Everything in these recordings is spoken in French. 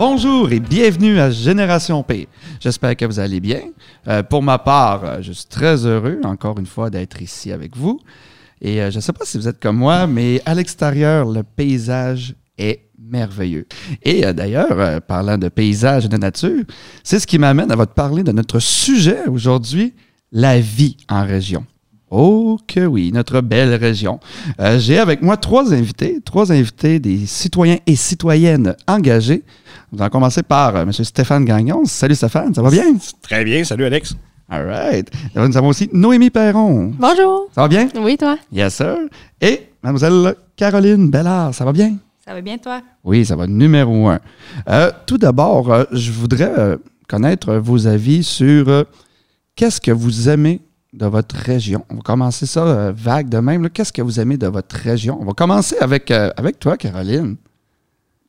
Bonjour et bienvenue à Génération P. J'espère que vous allez bien. Euh, pour ma part, euh, je suis très heureux, encore une fois, d'être ici avec vous. Et euh, je ne sais pas si vous êtes comme moi, mais à l'extérieur, le paysage est merveilleux. Et d'ailleurs, parlant de paysage et de nature, c'est ce qui m'amène à vous parler de notre sujet aujourd'hui, la vie en région. Oh que oui, notre belle région. Euh, J'ai avec moi trois invités, trois invités des citoyens et citoyennes engagés. Nous allons commencer par euh, M. Stéphane Gagnon. Salut Stéphane, ça va bien? Très bien, salut Alex. All right. Nous avons aussi Noémie Perron. Bonjour. Ça va bien? Oui, toi? Yes, sir. Et Mademoiselle Caroline Bellard, ça va bien? Ça va bien, toi? Oui, ça va numéro un. Euh, tout d'abord, euh, je voudrais euh, connaître vos avis sur euh, qu'est-ce que vous aimez de votre région. On va commencer ça euh, vague de même. Qu'est-ce que vous aimez de votre région? On va commencer avec, euh, avec toi, Caroline.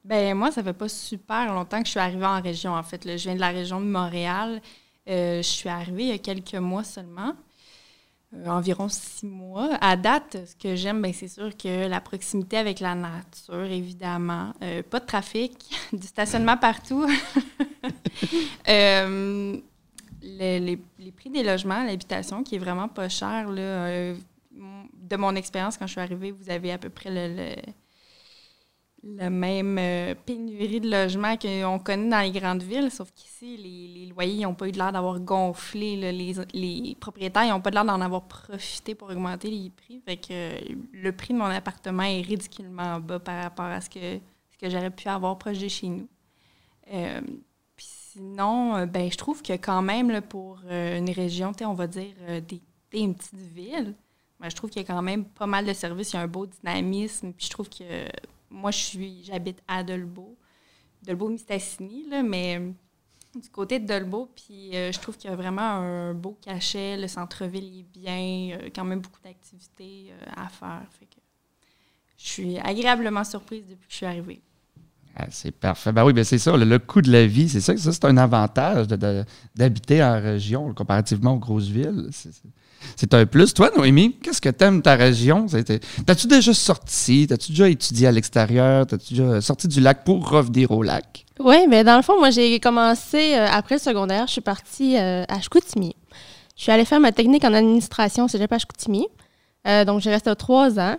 Ben moi, ça fait pas super longtemps que je suis arrivée en région, en fait. Je viens de la région de Montréal. Euh, je suis arrivée il y a quelques mois seulement, environ six mois. À date, ce que j'aime, ben, c'est sûr que la proximité avec la nature, évidemment. Pas de trafic, du stationnement partout. Le- les, les prix des logements, l'habitation, qui est vraiment pas cher. Là, euh, de mon expérience, quand je suis arrivée, vous avez à peu près le, le- la même euh, pénurie de logements qu'on connaît dans les grandes villes, sauf qu'ici, les, les loyers n'ont pas eu l'air d'avoir gonflé. les propriétaires n'ont pas l'air d'en avoir profité pour augmenter les prix. Fait que euh, le prix de mon appartement est ridiculement bas par rapport à ce que, ce que j'aurais pu avoir proche de chez nous. Sinon, euh, ben, je trouve que quand même, pour euh, une région, on va dire euh, des, une petite ville, ben, je trouve qu'il y a quand même pas mal de services, il y a un beau dynamisme. Puis je trouve que moi, je suis, j'habite à Dolbeau, Dolbeau-Mistassini, mais du côté de Dolbeau, puis je trouve qu'il y a vraiment un beau cachet, le centre-ville est bien, quand même beaucoup d'activités à faire. Fait que je suis agréablement surprise depuis que je suis arrivée. Ah, c'est parfait. Ben oui, ben c'est ça, le, coût de la vie, c'est ça, ça c'est un avantage d'habiter en région comparativement aux grosses villes. C'est- un plus. Toi, Noémie, qu'est-ce que t'aimes ta région? T'as-tu déjà sorti? T'as-tu déjà étudié à l'extérieur? T'as-tu déjà sorti du lac pour revenir au lac? Oui, mais dans le fond, moi, j'ai commencé euh, après le secondaire. Je suis partie euh, à Chicoutimi. Je suis allée faire ma technique en administration au cégep à Chicoutimi. Euh, donc, j'ai resté trois ans.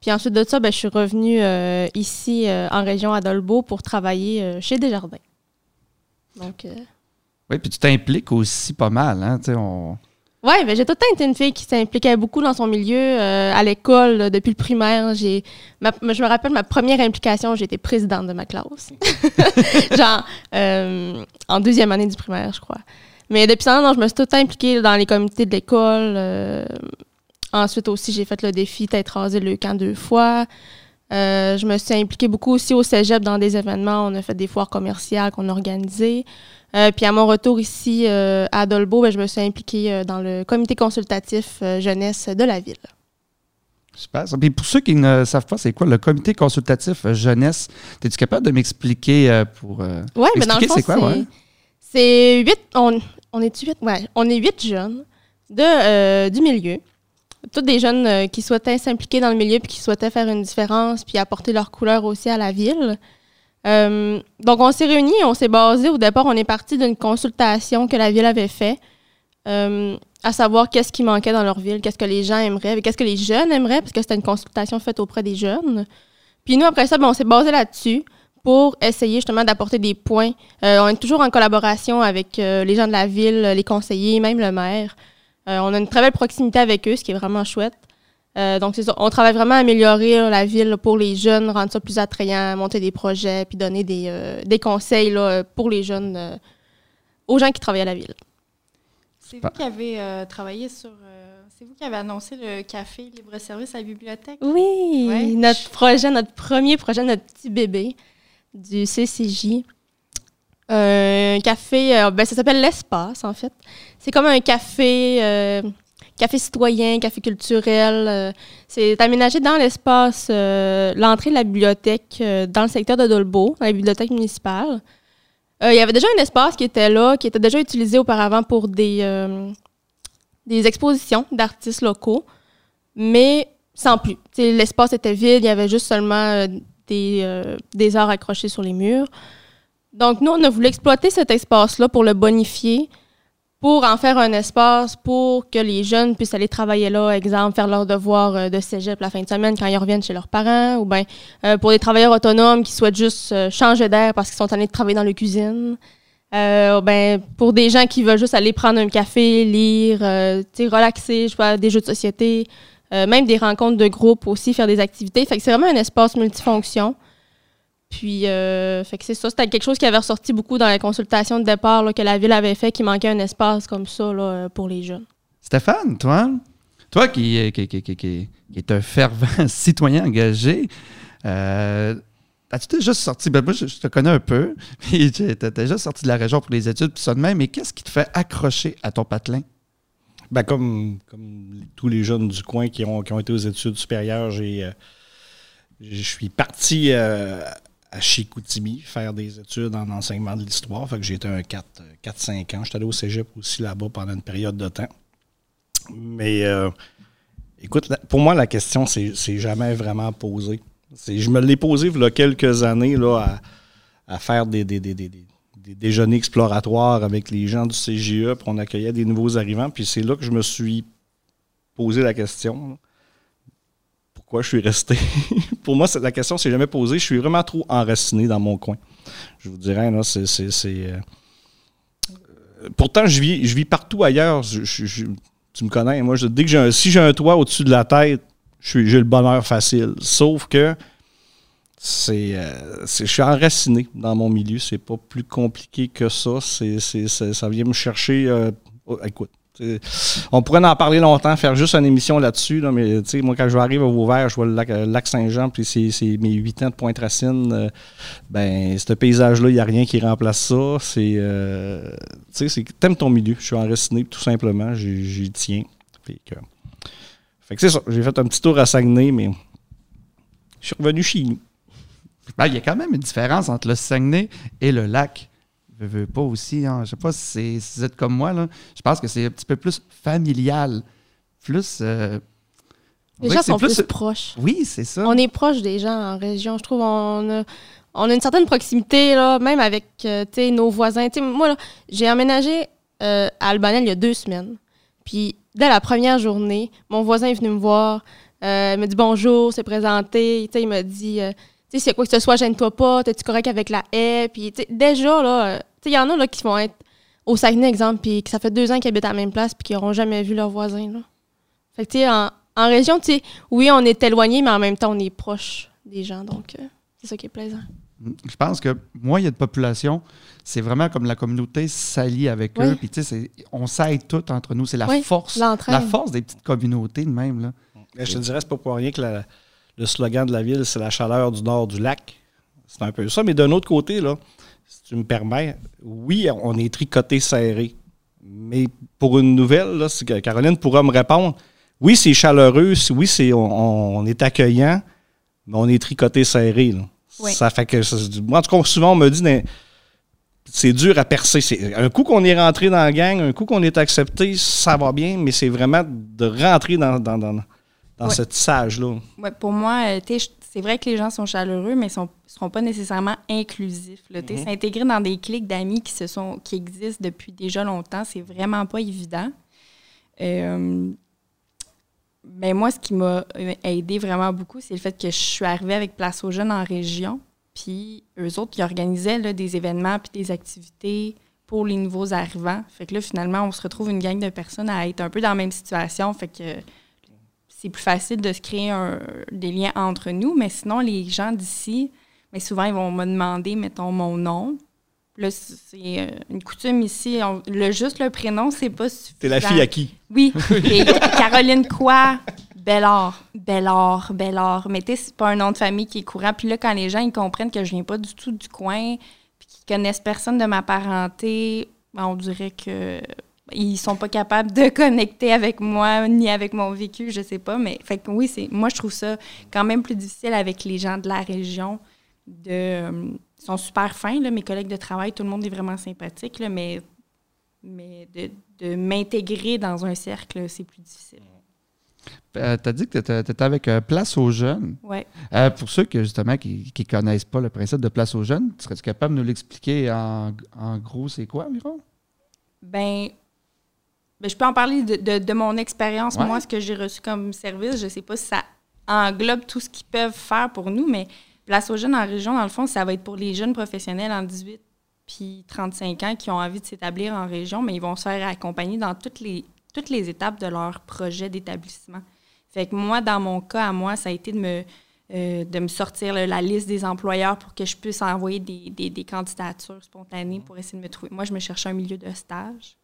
Puis ensuite de ça, ben, je suis revenue euh, ici euh, en région à Dolbeau pour travailler euh, chez Desjardins. Donc, Oui, puis tu t'impliques aussi pas mal, hein? On... Oui, ben, j'ai tout le temps été une fille qui s'impliquait beaucoup dans son milieu. à l'école, depuis le primaire, j'ai, ma- je me rappelle ma première implication, j'étais présidente de ma classe. Genre, en deuxième année du primaire, je crois. Mais depuis ça, non, je me suis tout le temps impliquée dans les comités de l'école. Ensuite aussi, j'ai fait le défi tête rasée le camp deux fois. Euh, je me suis impliquée beaucoup aussi au cégep dans des événements. On a fait des foires commerciales qu'on a organisées. Euh, puis à mon retour ici euh, à Dolbeau, ben, je me suis impliquée dans le comité consultatif jeunesse de la ville. Super. Puis pour ceux qui ne savent pas, c'est quoi le comité consultatif jeunesse? Es-tu capable de m'expliquer pour. Oui, mais dans le fond, c'est quoi, ouais? c'est huit. On, on est huit? Ouais, on est huit jeunes de, du milieu. Tous des jeunes euh, qui souhaitaient s'impliquer dans le milieu puis qui souhaitaient faire une différence puis apporter leur couleur aussi à la ville. Euh, donc, on s'est réunis, on s'est basé. Au départ, on est parti d'une consultation que la ville avait fait, euh, à savoir qu'est-ce qui manquait dans leur ville, qu'est-ce que les gens aimeraient, qu'est-ce que les jeunes aimeraient, parce que c'était une consultation faite auprès des jeunes. Puis nous, après ça, ben, on s'est basé là-dessus pour essayer justement d'apporter des points. On est toujours en collaboration avec les gens de la ville, les conseillers, même le maire. Euh, on a une très belle proximité avec eux, ce qui est vraiment chouette. Euh, donc, c'est ça. On travaille vraiment à améliorer là, la ville pour les jeunes, rendre ça plus attrayant, monter des projets, puis donner des, euh, des conseils là, pour les jeunes, euh, aux gens qui travaillent à la ville. C'est vous qui avez euh, travaillé sur. euh, c'est vous qui avez annoncé le café libre-service à la bibliothèque? Oui, Ouais. notre projet, notre premier projet, notre petit bébé du CCJ. Euh, Un café, euh, ben, ça s'appelle l'Espace, en fait. C'est comme un café, euh, café citoyen, café culturel. c'est aménagé dans l'espace, l'entrée de la bibliothèque dans le secteur de Dolbeau, dans la bibliothèque municipale. Il y avait déjà un espace qui était là, qui était déjà utilisé auparavant pour des, expositions d'artistes locaux, mais sans plus. L'espace était vide, il y avait juste seulement des, des arts accrochés sur les murs. Donc, nous, on a voulu exploiter cet espace-là pour le bonifier, pour en faire un espace pour que les jeunes puissent aller travailler là, exemple, faire leurs devoirs euh, de cégep la fin de semaine quand ils reviennent chez leurs parents, ou bien euh, pour des travailleurs autonomes qui souhaitent juste euh, changer d'air parce qu'ils sont allés travailler dans la cuisine. ben, pour des gens qui veulent juste aller prendre un café, lire, relaxer, je sais des jeux de société, même des rencontres de groupe aussi, faire des activités. Fait que c'est vraiment un espace multifonction. Puis, euh, fait que c'est ça. C'était quelque chose qui avait ressorti beaucoup dans la consultation de départ que la ville avait fait, qu'il manquait un espace comme ça là, pour les jeunes. Stéphane, toi, toi qui, qui, qui, qui est un fervent citoyen engagé, euh, as-tu déjà sorti, ben moi je, te connais un peu, puis tu as déjà sorti de la région pour les études, puis ça de même, mais qu'est-ce qui te fait accrocher à ton patelin? Ben comme, comme tous les jeunes du coin qui ont, qui ont été aux études supérieures, j'ai, euh, je suis parti à Chicoutimi faire des études en enseignement de l'histoire. Fait que j'ai été un 4-5 ans. J'étais allé au cégep aussi là-bas pendant une période de temps. Mais euh, écoute, pour moi, la question, c'est jamais vraiment posée. Je me l'ai posé il y a quelques années là, à, faire des, des, déjeuners exploratoires avec les gens du CGE, puis on accueillait des nouveaux arrivants. Puis c'est là que je me suis posé la question pourquoi je suis resté. Pour moi, la question s'est jamais posée. Je suis vraiment trop enraciné dans mon coin. Je vous dirais, là, c'est. Euh, pourtant, je vis, je vis partout ailleurs. tu me connais. Moi, dès que j'ai si j'ai un toit au-dessus de la tête, j'ai le bonheur facile. Sauf que c'est, euh, je suis enraciné dans mon milieu. C'est pas plus compliqué que ça. C'est, ça vient me chercher. Euh, oh, écoute, on pourrait en parler longtemps, faire juste une émission là-dessus, mais moi, quand je arrive au Vauvert, je vois le lac, Saint-Jean, puis c'est mes huit ans de Pointe-Racine. Euh, ben, ce paysage-là, il n'y a rien qui remplace ça. C'est. Euh, tu sais, t'aimes ton milieu. Je suis enraciné, tout simplement. J'y tiens. Fait que, c'est ça. J'ai fait un petit tour à Saguenay, mais je suis revenu chez nous. Ben, il y a quand même une différence entre le Saguenay et le lac je veux pas aussi. Hein. Je sais pas si, vous êtes comme moi. Là. Je pense que c'est un petit peu plus familial. Plus. Euh, les gens sont plus, proches. Oui, c'est ça. On est proche des gens en région. Je trouve on a, on a une certaine proximité, là, même avec euh, nos voisins. moi, j'ai emménagé euh, à Albanel il y a deux semaines. Puis, dès la première journée, mon voisin est venu me voir. il m'a dit bonjour, s'est présenté. Il m'a dit tu sais, c'est quoi que ce soit, gêne-toi pas, t'es-tu correct avec la haie? Puis, déjà, là, il y en a là, qui vont être au Saguenay, exemple, puis que ça fait deux ans qu'ils habitent à la même place, puis qu'ils n'auront jamais vu leurs voisins. Là. Fait que, tu sais, en, région, tu sais, oui, on est éloigné, mais en même temps, on est proche des gens. Donc, euh, c'est ça qui est plaisant. Je pense que moins il y a de population, c'est vraiment comme la communauté s'allie avec eux. Puis, tu sais, on s'aide tout entre nous. C'est la force. La force des petites communautés de même. Là. Je te dirais, c'est pas pour rien que le slogan de la ville, c'est la chaleur du nord du lac. C'est un peu ça. Mais d'un autre côté, là, si tu me permets, oui, on est tricoté serré. Mais pour une nouvelle, là, Caroline pourra me répondre. Oui, c'est chaleureux, oui, c'est, on, est accueillant, mais on est tricoté serré. Ça fait que, moi, en tout cas, souvent, on me dit, c'est dur à percer. C'est, un coup qu'on est rentré dans la gang, un coup qu'on est accepté, ça va bien, mais c'est vraiment de rentrer dans, dans, dans, dans ce tissage-là. Ouais, pour moi, euh, c'est vrai que les gens sont chaleureux, mais ils ne seront pas nécessairement inclusifs. Mm-hmm. S'intégrer dans des clics d'amis qui, se sont, qui existent depuis déjà longtemps, c'est vraiment pas évident. Euh, ben moi, ce qui m'a euh, aidé vraiment beaucoup, c'est le fait que je suis arrivée avec Place aux jeunes en région. Puis eux autres, ils organisaient des événements puis des activités pour les nouveaux arrivants. Fait que là, finalement, on se retrouve une gang de personnes à être un peu dans la même situation. Fait que c'est plus facile de se créer des liens entre nous. Mais sinon, les gens d'ici, mais souvent, ils vont me demander, mettons, mon nom. Là, c'est euh, une coutume ici. le juste le prénom, c'est pas suffisant. T'es la fille à qui? Oui. Caroline quoi? Bellard. Bellard, Bellard. Mais tu c'est pas un nom de famille qui est courant. Puis là, quand les gens ils comprennent que je viens pas du tout du coin, puis qu'ils connaissent personne de ma parenté, ben, on dirait que ils sont pas capables de connecter avec moi ni avec mon vécu, je sais pas. Mais fait que oui, c'est moi je trouve ça quand même plus difficile avec les gens de la région. De, euh, ils sont super fins, là, mes collègues de travail, tout le monde est vraiment sympathique, là, mais, mais de, de m'intégrer dans un cercle, c'est plus difficile. Euh, tu as dit que tu étais avec euh, Place aux jeunes. Oui. Euh, pour ceux que, justement qui ne connaissent pas le principe de Place aux jeunes, serais-tu capable de nous l'expliquer en, en gros, c'est quoi environ? Ben, ben, je peux en parler de, de- de mon expérience, Ouais. moi, ce que j'ai reçu comme service. Je sais pas si ça englobe tout ce qu'ils peuvent faire pour nous, mais Place aux jeunes en région, dans le fond, ça va être pour les jeunes professionnels en 18 puis 35 ans qui ont envie de s'établir en région, mais ils vont se faire accompagner dans toutes les, toutes les étapes de leur projet d'établissement. Fait que moi, dans mon cas, à moi, ça a été de me, euh, de me sortir là, la liste des employeurs pour que je puisse envoyer des, des- des candidatures spontanées pour essayer de me trouver. Moi, je me cherchais un milieu de stage.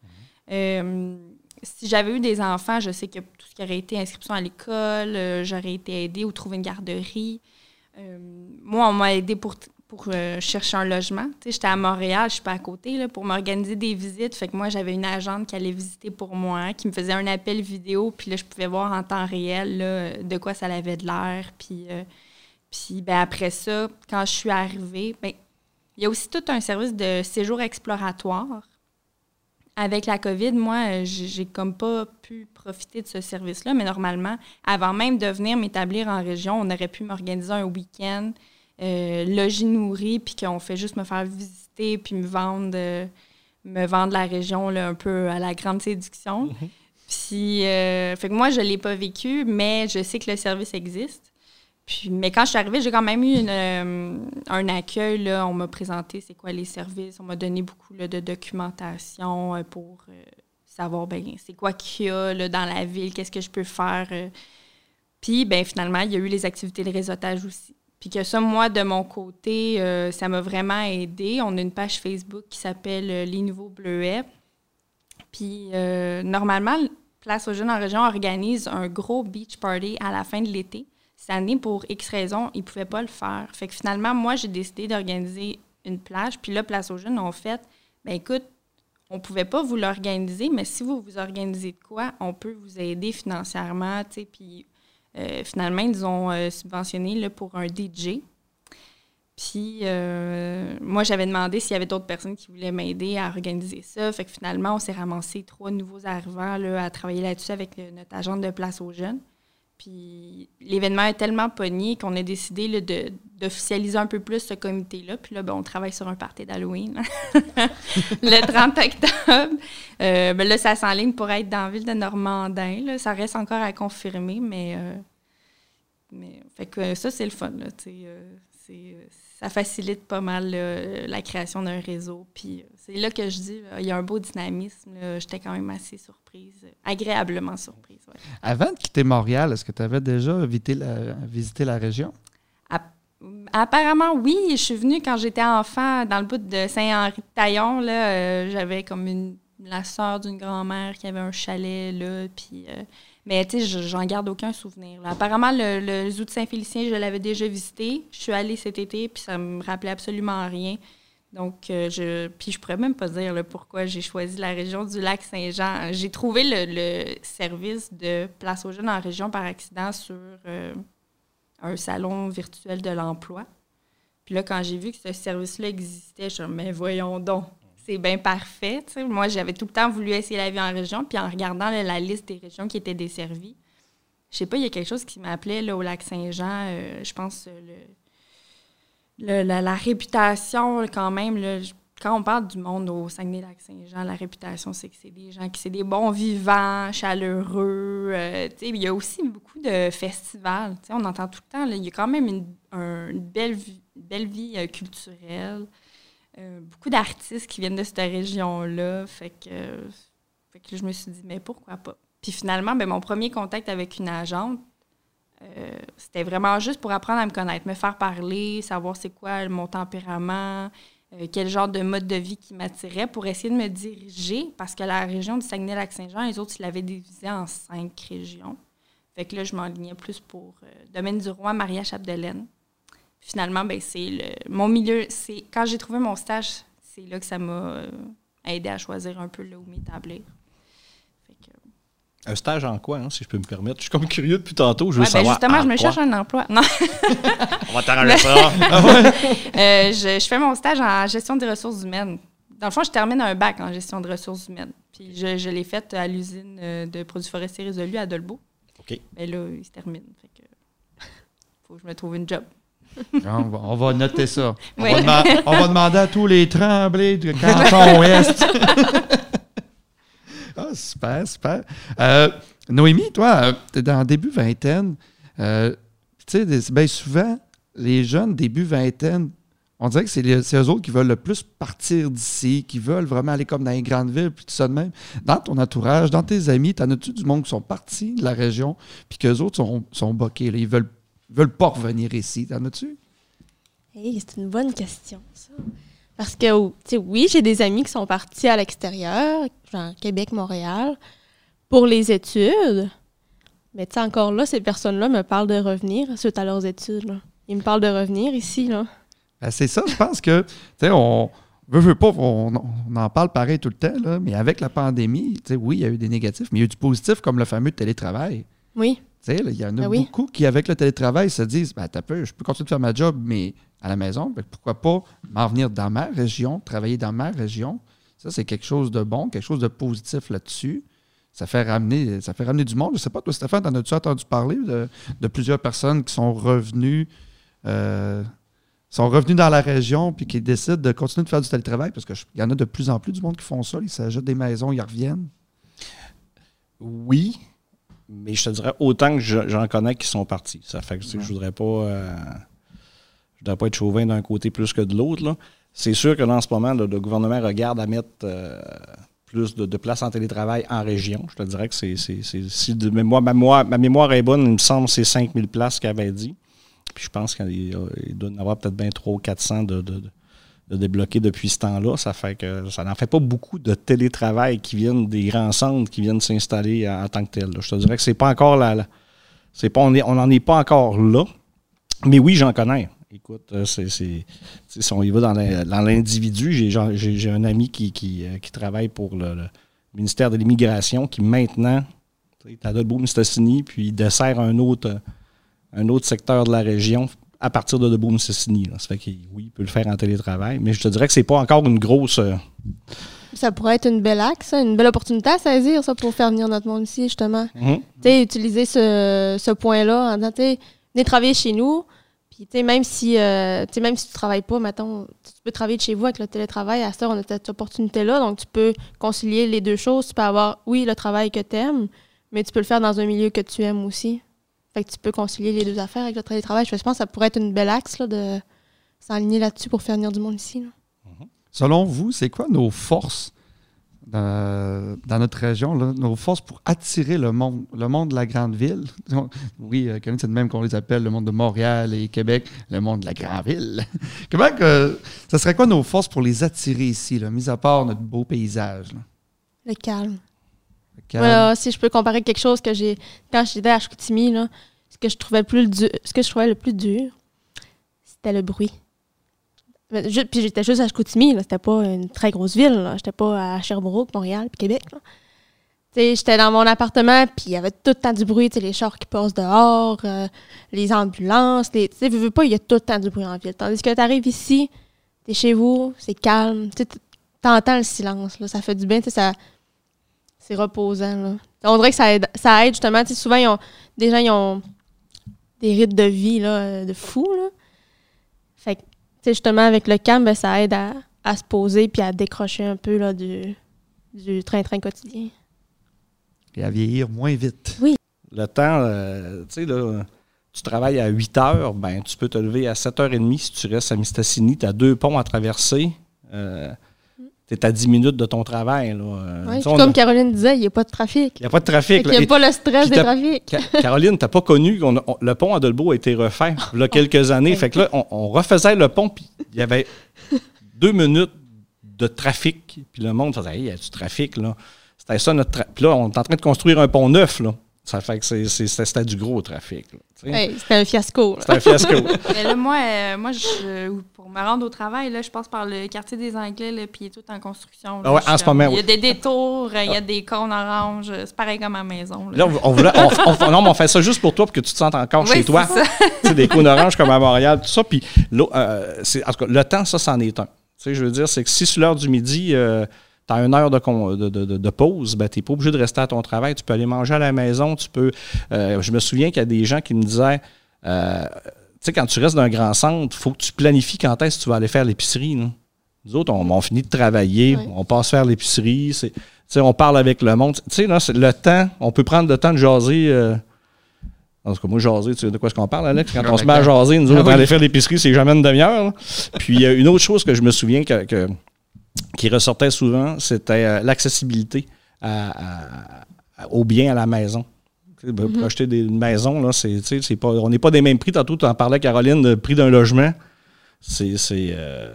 Euh, si j'avais eu des enfants, je sais que tout ce qui aurait été inscription à l'école, euh, j'aurais été aidée ou trouver une garderie. Euh, moi, on m'a aidé pour, pour chercher un logement. J'étais à Montréal, je suis pas à côté, là, pour m'organiser des visites. Fait que moi, j'avais une agente qui allait visiter pour moi, qui me faisait un appel vidéo, puis là, je pouvais voir en temps réel là, de quoi ça avait de l'air. Puis, puis ben, après ça, quand je suis arrivée, ben, il y a aussi tout un service de séjour exploratoire. Avec la COVID, moi, euh, j'ai comme pas pu profiter de ce service-là, mais normalement, avant même de venir m'établir en région, on aurait pu m'organiser un week-end, euh, logis nourri, puis qu'on fait juste me faire visiter, puis me vendre, euh, me vendre la région là, un peu à la grande séduction. Puis, euh, fait que moi, je l'ai pas vécu, mais je sais que le service existe. Puis, mais quand je suis arrivée, j'ai quand même eu euh, un accueil. Là. On m'a présenté c'est quoi les services. On m'a donné beaucoup de documentation euh, pour euh, savoir ben, c'est quoi qu'il y a là, dans la ville, qu'est-ce que je peux faire. Puis ben, finalement, il y a eu les activités de réseautage aussi. Puis que ça, moi, de mon côté, ça m'a vraiment aidé. On a une page Facebook qui s'appelle Les Nouveaux Bleuets. Puis normalement, Place aux Jeunes en région organise un gros beach party à la fin de l'été. Année, pour X raisons, ils ne pouvaient pas le faire. Fait que finalement, moi, j'ai décidé d'organiser une plage. Puis là, Place aux Jeunes ont fait, ben écoute, on ne pouvait pas vous l'organiser, mais si vous vous organisez de quoi, on peut vous aider financièrement. Puis euh, finalement, ils ont euh, subventionné pour un DJ. Puis euh, moi, j'avais demandé s'il y avait d'autres personnes qui voulaient m'aider à organiser ça. Fait que finalement, on s'est ramassé trois nouveaux arrivants là, à travailler là-dessus avec notre agente de place aux jeunes. Puis l'événement est tellement pogné qu'on a décidé là, de- d'officialiser un peu plus ce comité-là. Puis là, ben, on travaille sur un party d'Halloween le 30 octobre. Euh, ben là, ça s'enligne pour être dans la ville de Normandin. là. Ça reste encore à confirmer, mais, euh, mais fait que euh, ça, c'est le fun. Là, euh, euh, ça facilite pas mal là, la création d'un réseau. Puis euh, c'est là que je dis, il y a un beau dynamisme. J'étais quand même assez surprise, euh, agréablement surprise. ouais. Avant de quitter Montréal, est-ce que tu avais déjà visité la, visité la région? Apparemment, oui. Je suis venue quand j'étais enfant dans le bout de Saint-Henri-de-Taillon. Euh, j'avais comme une, la sœur d'une grand-mère qui avait un chalet là. Puis, euh, mais tu sais, je- j'en garde aucun souvenir. Apparemment, le, le zoo de Saint-Félicien, je l'avais déjà visité. Je suis allée cet été, puis ça me rappelait absolument rien. Donc, euh, je, puis je pourrais même pas dire pourquoi j'ai choisi la région du lac Saint-Jean. J'ai trouvé le, service de Place aux jeunes en région par accident sur euh, un salon virtuel de l'emploi. Puis là, quand j'ai vu que ce service-là existait, je suis comme, mais voyons donc, c'est bien parfait. Moi, j'avais tout le temps voulu essayer la vie en région, puis en regardant la liste des régions qui étaient desservies, je sais pas, il y a quelque chose qui m'appelait au lac Saint-Jean, euh, je pense, euh, le, la, réputation, quand même, quand on parle du monde au Saguenay-Lac-Saint-Jean, la réputation, c'est que c'est des gens qui, c'est des bons vivants, chaleureux. euh, il y a aussi beaucoup de festivals. on entend tout le temps, il y a quand même une, un- une belle vie, culturelle. Euh, beaucoup d'artistes qui viennent de cette région-là. Fait que, fait que là, je me suis dit, mais pourquoi pas? Puis finalement, ben, mon premier contact avec une agente, euh, c'était vraiment juste pour apprendre à me connaître, me faire parler, savoir c'est quoi mon tempérament, euh, quel genre de mode de vie qui m'attirait pour essayer de me diriger, parce que la région du Saguenay-Lac-Saint-Jean, les autres, ils l'avaient divisée en cinq régions. Fait que là, je m'enlignais plus pour Domaine du Roi, Maria-Chapdelaine. Finalement, ben, c'est le, mon milieu. C'est, quand j'ai trouvé mon stage, c'est là que ça m'a euh, aidé à choisir un peu là où m'établir. Fait que, Un stage en quoi, hein, si je peux me permettre? Je suis comme curieux depuis tantôt. Je veux Ouais, ben, savoir. justement, en je me quoi. cherche un emploi. Non. On va t'arranger ça. Euh, je, je fais mon stage en gestion des ressources humaines. Dans le fond, je termine un bac en gestion de ressources humaines. Puis je, je l'ai fait à l'usine euh, de produits forestiers résolus à Dolbeau. OK. OK. Mais là, il se termine. Fait que faut que je me trouve une job. On va, on va noter ça. On, Oui. va dema- on va demander à tous les tremblés de canton ouest. ah, super, super. Euh, Noémie, toi, tu es dans début vingtaine. Euh, tu sais, bien souvent, les jeunes début vingtaine, on dirait que c'est eux autres qui veulent le plus partir d'ici, qui veulent vraiment aller comme dans les grandes villes, puis tout ça de même. Dans ton entourage, dans tes amis, t'en as-tu du monde qui sont partis de la région, puis qu'eux autres sont, sont boqués, là, ils veulent, veulent pas revenir ici. T'en as-tu? Hey, c'est une bonne question, ça. Parce que, tu sais, oui, j'ai des amis qui sont partis à l'extérieur, genre Québec, Montréal, pour les études. Mais tu sais, encore là, ces personnes-là me parlent de revenir suite à leurs études. là. Ils me parlent de revenir ici, là. Ben, c'est ça, je pense que, tu sais, on veut, veut pas, on, on en parle pareil tout le temps, là, mais avec la pandémie, tu sais, oui, il y a eu des négatifs, mais il y a eu du positif comme le fameux télétravail. Oui. Tu sais, là, il y en a Ben oui. beaucoup qui, avec le télétravail, se disent ben, t'as peu, je peux continuer de faire ma job, mais à la maison, ben, pourquoi pas m'en venir dans ma région, travailler dans ma région? Ça, c'est quelque chose de bon, quelque chose de positif là-dessus. Ça fait ramener, ça fait ramener du monde. Je sais pas, toi, Stéphane, t'en as-tu entendu parler de, de plusieurs personnes qui sont revenues, euh, sont revenus dans la région puis qui décident de continuer de faire du télétravail? Parce qu'il y en a de plus en plus du monde qui font ça. Ils s'achètent des maisons, ils reviennent. Oui, mais je te dirais autant que je- j'en connais qui sont partis. Ça fait que tu sais, je voudrais pas. euh, je voudrais pas être chauvin d'un côté plus que de l'autre. là. C'est sûr que dans ce moment, le, le gouvernement regarde à mettre euh, plus de, de places en télétravail en région. Je te dirais que c'est. si de mémoire, ma, mémoire, ma mémoire est bonne, il me semble que c'est 5000 places qu'il avait dit. Puis je pense qu'il doit y en avoir peut-être bien 300 ou 400 de, de, de- de débloqués depuis ce temps-là. Ça fait que ça n'en fait pas beaucoup de télétravail qui viennent des grands centres qui viennent s'installer en, tant que tel. Je te dirais que c'est pas encore la. la- c'est pas, on n'en est pas encore là. Mais oui, j'en connais. Écoute, euh, c'est, si on y va dans l'in- dans l'individu, j'ai, un ami qui, euh, travaille pour le, ministère de l'Immigration qui maintenant sais, est à Debout-Mistassini, puis il dessert un autre secteur de la région à partir de Debout-Mistassini. là. Ça fait que oui, il peut le faire en télétravail, mais je te dirais que c'est pas encore une grosse. euh, Ça pourrait être une belle axe, ça, une belle opportunité à saisir, ça, pour faire venir notre monde ici, justement. mhm. tu sais, utiliser ce, ce point-là en disant, tu venez travailler chez nous. Puis, tu sais, même si, euh, même si tu travailles pas, mettons, tu peux travailler de chez vous avec le télétravail. À heure, on a cette opportunité-là. Donc, tu peux concilier les deux choses. Tu peux avoir, oui, le travail que tu aimes, mais tu peux le faire dans un milieu que tu aimes aussi. Fait que tu peux concilier les deux affaires avec le télétravail. Je pense que ça pourrait être une belle axe, là, de s'aligner là-dessus pour faire venir du monde ici. là. Selon vous, c'est quoi nos forces dans, dans notre région, là, nos forces pour attirer le monde, le monde de la grande ville? Oui, euh, c'est de même qu'on les appelle, le monde de Montréal et Québec, le monde de la grande ville. Comment que, ça serait quoi nos forces pour les attirer ici, là, mis à part notre beau paysage? là? Le calme. Si je peux comparer quelque chose que j'ai quand j'étais à Chicoutimi, là, ce que je trouvais plus dur, ce que je trouvais le plus dur, c'était le bruit. Puis j'étais juste à Chicoutimi, c'était pas une très grosse ville, j'étais pas à Sherbrooke, Montréal, puis Québec. Tu j'étais dans mon appartement, puis il y avait tout le temps du bruit, tu les chars qui passent dehors, euh, les ambulances, les, tu veux, veux pas, il y a tout le temps du bruit en ville. Tandis que tu arrives ici, t'es chez vous, c'est calme, tu sais, t'entends le silence, ça fait du bien, tu ça, c'est reposant. Là. On dirait que ça aide, ça aide justement. Souvent, ils ont, des gens ils ont des rythmes de vie là, euh, de fou. Là. Fait que, tu sais, justement, avec le calme, ben, ça aide à, à se poser puis à décrocher un peu là, du, du train-train quotidien. Et à vieillir moins vite. Le temps, euh, tu sais, là, tu travailles à 8 heures, ben, tu peux te lever à 7h30 si tu restes à Mistassini. Tu as deux ponts à traverser. Euh, tu es à 10 minutes de ton travail. là. Ouais, tu comme Caroline disait, il n'y a pas de trafic. Il n'y a pas de trafic. là. n'y Et- a pas le stress des trafics. Ca- Caroline, t'as pas connu on- le pont à Dolbeau a été refait il y a quelques années. Fait que là, on, on refaisait le pont, puis il y avait deux minutes de trafic. Puis le monde faisait, hey, il y a du trafic, là. C'était ça notre. Puis là, on est en train de construire un pont neuf, là. Ça fait que c'était du gros trafic. Hey, C'était un fiasco. C'était un fiasco. Mais là, moi, euh, moi je, pour me rendre au travail, là, je passe par le quartier des Anglais, là, puis il est tout en construction. là. Ah ouais, en ce comme- moment, Il y a des détours, euh, il y a des cônes oranges. C'est pareil comme à la maison. là. On, on voulait- on- on- non, mais on fait ça juste pour toi, pour que tu te sentes encore Oui, chez toi. ça. Des cônes oranges comme à Montréal, tout ça. Puis, euh, en tout cas, le temps, ça, c'en est un. Tu sais, je veux dire, c'est que si sur l'heure du midi, euh, tu as une heure de, de, de, de pause, ben, tu n'es pas obligé de rester à ton travail. Tu peux aller manger à la maison. Tu peux. Euh, je me souviens qu'il y a des gens qui me disaient euh, Tu sais, quand tu restes dans un grand centre, il faut que tu planifies quand est-ce que tu vas aller faire l'épicerie. Nous autres, on, on, finit de travailler, on passe faire l'épicerie. On parle avec le monde. Tu sais, le temps, on peut prendre le temps de jaser. Euh, en tout cas, moi, jaser, tu sais de quoi est-ce qu'on parle, Alex? Quand on se met à jaser, nous autres, ah aller faire l'épicerie, c'est jamais une demi-heure. Puis, une autre chose que je me souviens que qui ressortait souvent, c'était euh, l'accessibilité aux biens à la maison. Pour acheter des, une maison, là, pas, on n'est pas des mêmes prix. Tantôt, tu en parlais, Caroline, le prix d'un logement. C'est, c'est, euh,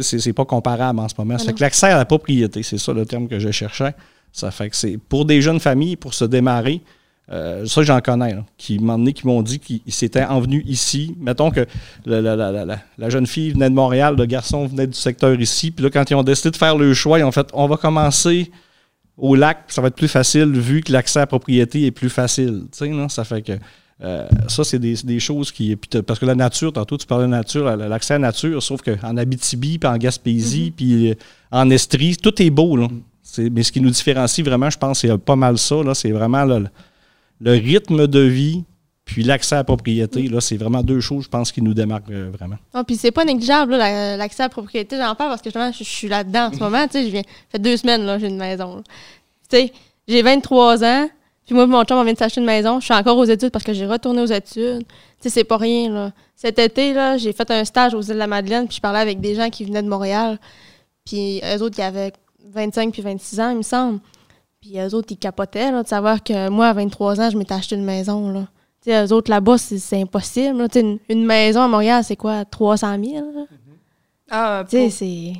c'est, pas comparable en ce moment. Que l'accès à la propriété, c'est ça le terme que je cherchais. Ça fait que c'est pour des jeunes familles, pour se démarrer, euh, ça, j'en connais, qui qui m'ont dit qu'ils s'étaient envenus ici. Mettons que la, jeune fille venait de Montréal, le garçon venait du secteur ici. Puis là, quand ils ont décidé de faire le choix, ils ont fait on va commencer au lac, ça va être plus facile vu que l'accès à la propriété est plus facile. Non? Ça fait que euh, ça, c'est des, choses qui. Parce que la nature, tantôt tu parlais de nature, l'accès à la nature, sauf qu'en Abitibi, puis en Gaspésie, mm-hmm. puis euh, en Estrie, tout est beau. Là. Mais ce qui nous différencie vraiment, je pense, c'est pas mal ça. C'est vraiment le rythme de vie puis l'accès à la propriété, là, c'est vraiment deux choses, je pense, qui nous démarquent euh, vraiment. Ah, puis c'est pas négligeable, l'accès à la propriété. J'en parle parce que justement, je, suis là-dedans en ce moment. Tu sais, je viens, ça fait deux semaines, là, j'ai une maison. Tu sais, j'ai 23 ans, puis moi, mon chum, on vient de s'acheter une maison. Je suis encore aux études parce que j'ai retourné aux études. Tu sais, c'est pas rien, là. Cet été, là, j'ai fait un stage aux îles de la Madeleine, puis je parlais avec des gens qui venaient de Montréal. Puis eux autres, qui avaient 25 puis 26 ans, il me semble. Puis eux autres, ils capotaient de savoir que moi, à 23 ans, je m'étais acheté une maison. Là. eux autres, là-bas, c'est impossible. Une, maison à Montréal, c'est quoi? 300 000? Ah, tu sais, c'est...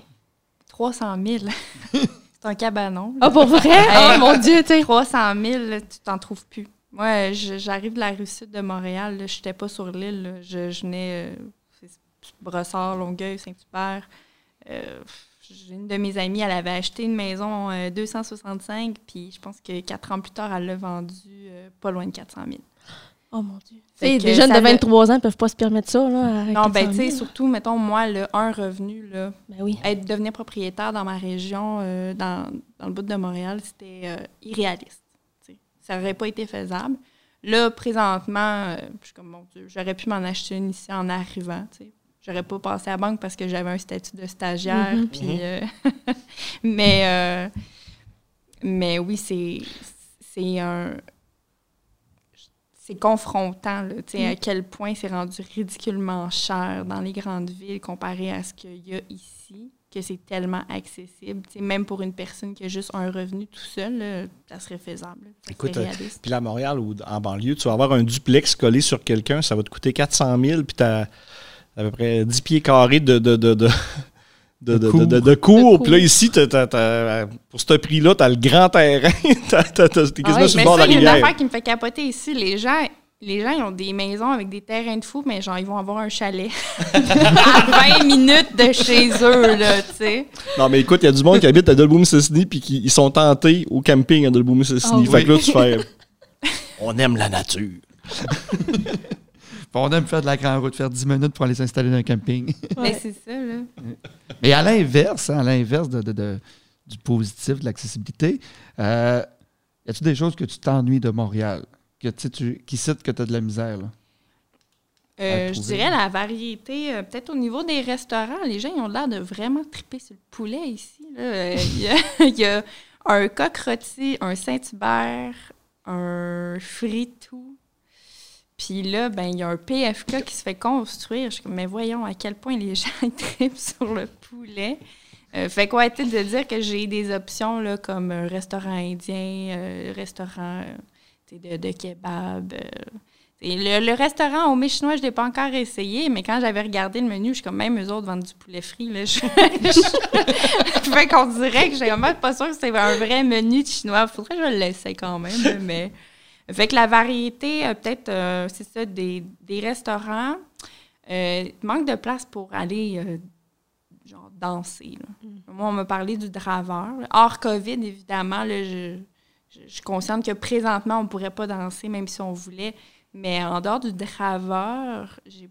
300 000? c'est un cabanon. Ah, pour vrai? oh mon Dieu, tu sais. 300 000, tu t'en trouves plus. Moi, j'arrive de la rue sud de Montréal. Je n'étais pas sur l'île. Je, je venais... Euh, Brossard, Longueuil, Saint-Hubert. Euh, une de mes amies, elle avait acheté une maison 265, euh, puis je pense que quatre ans plus tard, elle l'a vendue euh, pas loin de 400 000. Oh mon Dieu. des jeunes de 23 ans ne peuvent pas se permettre ça. Là, non, ben tu sais, surtout, mettons, moi, le un revenu, là, ben oui. être, devenir propriétaire dans ma région, euh, dans, dans, le bout de Montréal, c'était irréaliste. Ça n'aurait pas été faisable. Là, présentement, je suis comme, mon Dieu, j'aurais pu m'en acheter une ici en arrivant, tu sais j'aurais pas passé à la banque parce que j'avais un statut de stagiaire. Mhm. Puis, euh, mais, euh, mais oui, c'est, c'est un. C'est confrontant, là, à mhm. quel point c'est rendu ridiculement cher dans les grandes villes comparé à ce qu'il y a ici, que c'est tellement accessible. même pour une personne qui a juste un revenu tout seul, ça serait faisable. Écoute, euh, puis à Montréal ou en banlieue, tu vas avoir un duplex collé sur quelqu'un, ça va te coûter 400 000, puis tu as à peu près 10 pieds carrés de, de, de, de de, de, de, cours. Puis là, ici, pour ce prix-là, t'as le grand terrain. t'as, t'as, t'es quasiment ah sur le bord de la rivière. Il y a une affaire qui me fait capoter ici. Les gens, les gens, ils ont des maisons avec des terrains de fou, mais genre, ils vont avoir un chalet à 20 minutes de chez eux, là, tu sais. Non, mais écoute, il y a du monde qui habite à Dolbeau-Mississippi puis qui ils sont tentés au camping à Dolbeau-Mississippi. Oh, fait que là, tu fais... On aime la nature. On aime faire de la grande route, faire 10 minutes pour aller s'installer dans un camping. Mais c'est ça, là. Mais à l'inverse, hein, à l'inverse de, du positif, de l'accessibilité, euh, y a-t-il des choses que tu t'ennuies de Montréal, que tu, qui citent que tu as de la misère? Là, euh, je dirais la variété, euh, peut-être au niveau des restaurants, les gens ils ont l'air de vraiment triper sur le poulet ici. Il, y a, un coq rôti, un Saint-Hubert, un fritou, puis là, ben, il y a un PFK qui se fait construire. Je suis mais voyons à quel point les gens tripent sur le poulet. Euh, fait quoi, être de dire que j'ai des options là, comme un restaurant indien, euh, restaurant de, de, kebab. Euh. le, restaurant au chinois, je ne l'ai pas encore essayé, mais quand j'avais regardé le menu, je suis comme, même eux autres vendent du poulet frit. Je, fait qu'on dirait que j'ai vraiment pas sûr que c'est un vrai menu de chinois. Faudrait que je l'essaye quand même, mais. Fait que la variété, euh, peut-être, euh, c'est ça, des, restaurants. Euh, manque de place pour aller genre danser. Mm. Moi, on m'a parlé du draveur. Hors COVID, évidemment, je, je, consciente que présentement, on ne pourrait pas danser, même si on voulait. Mais en dehors du draveur, il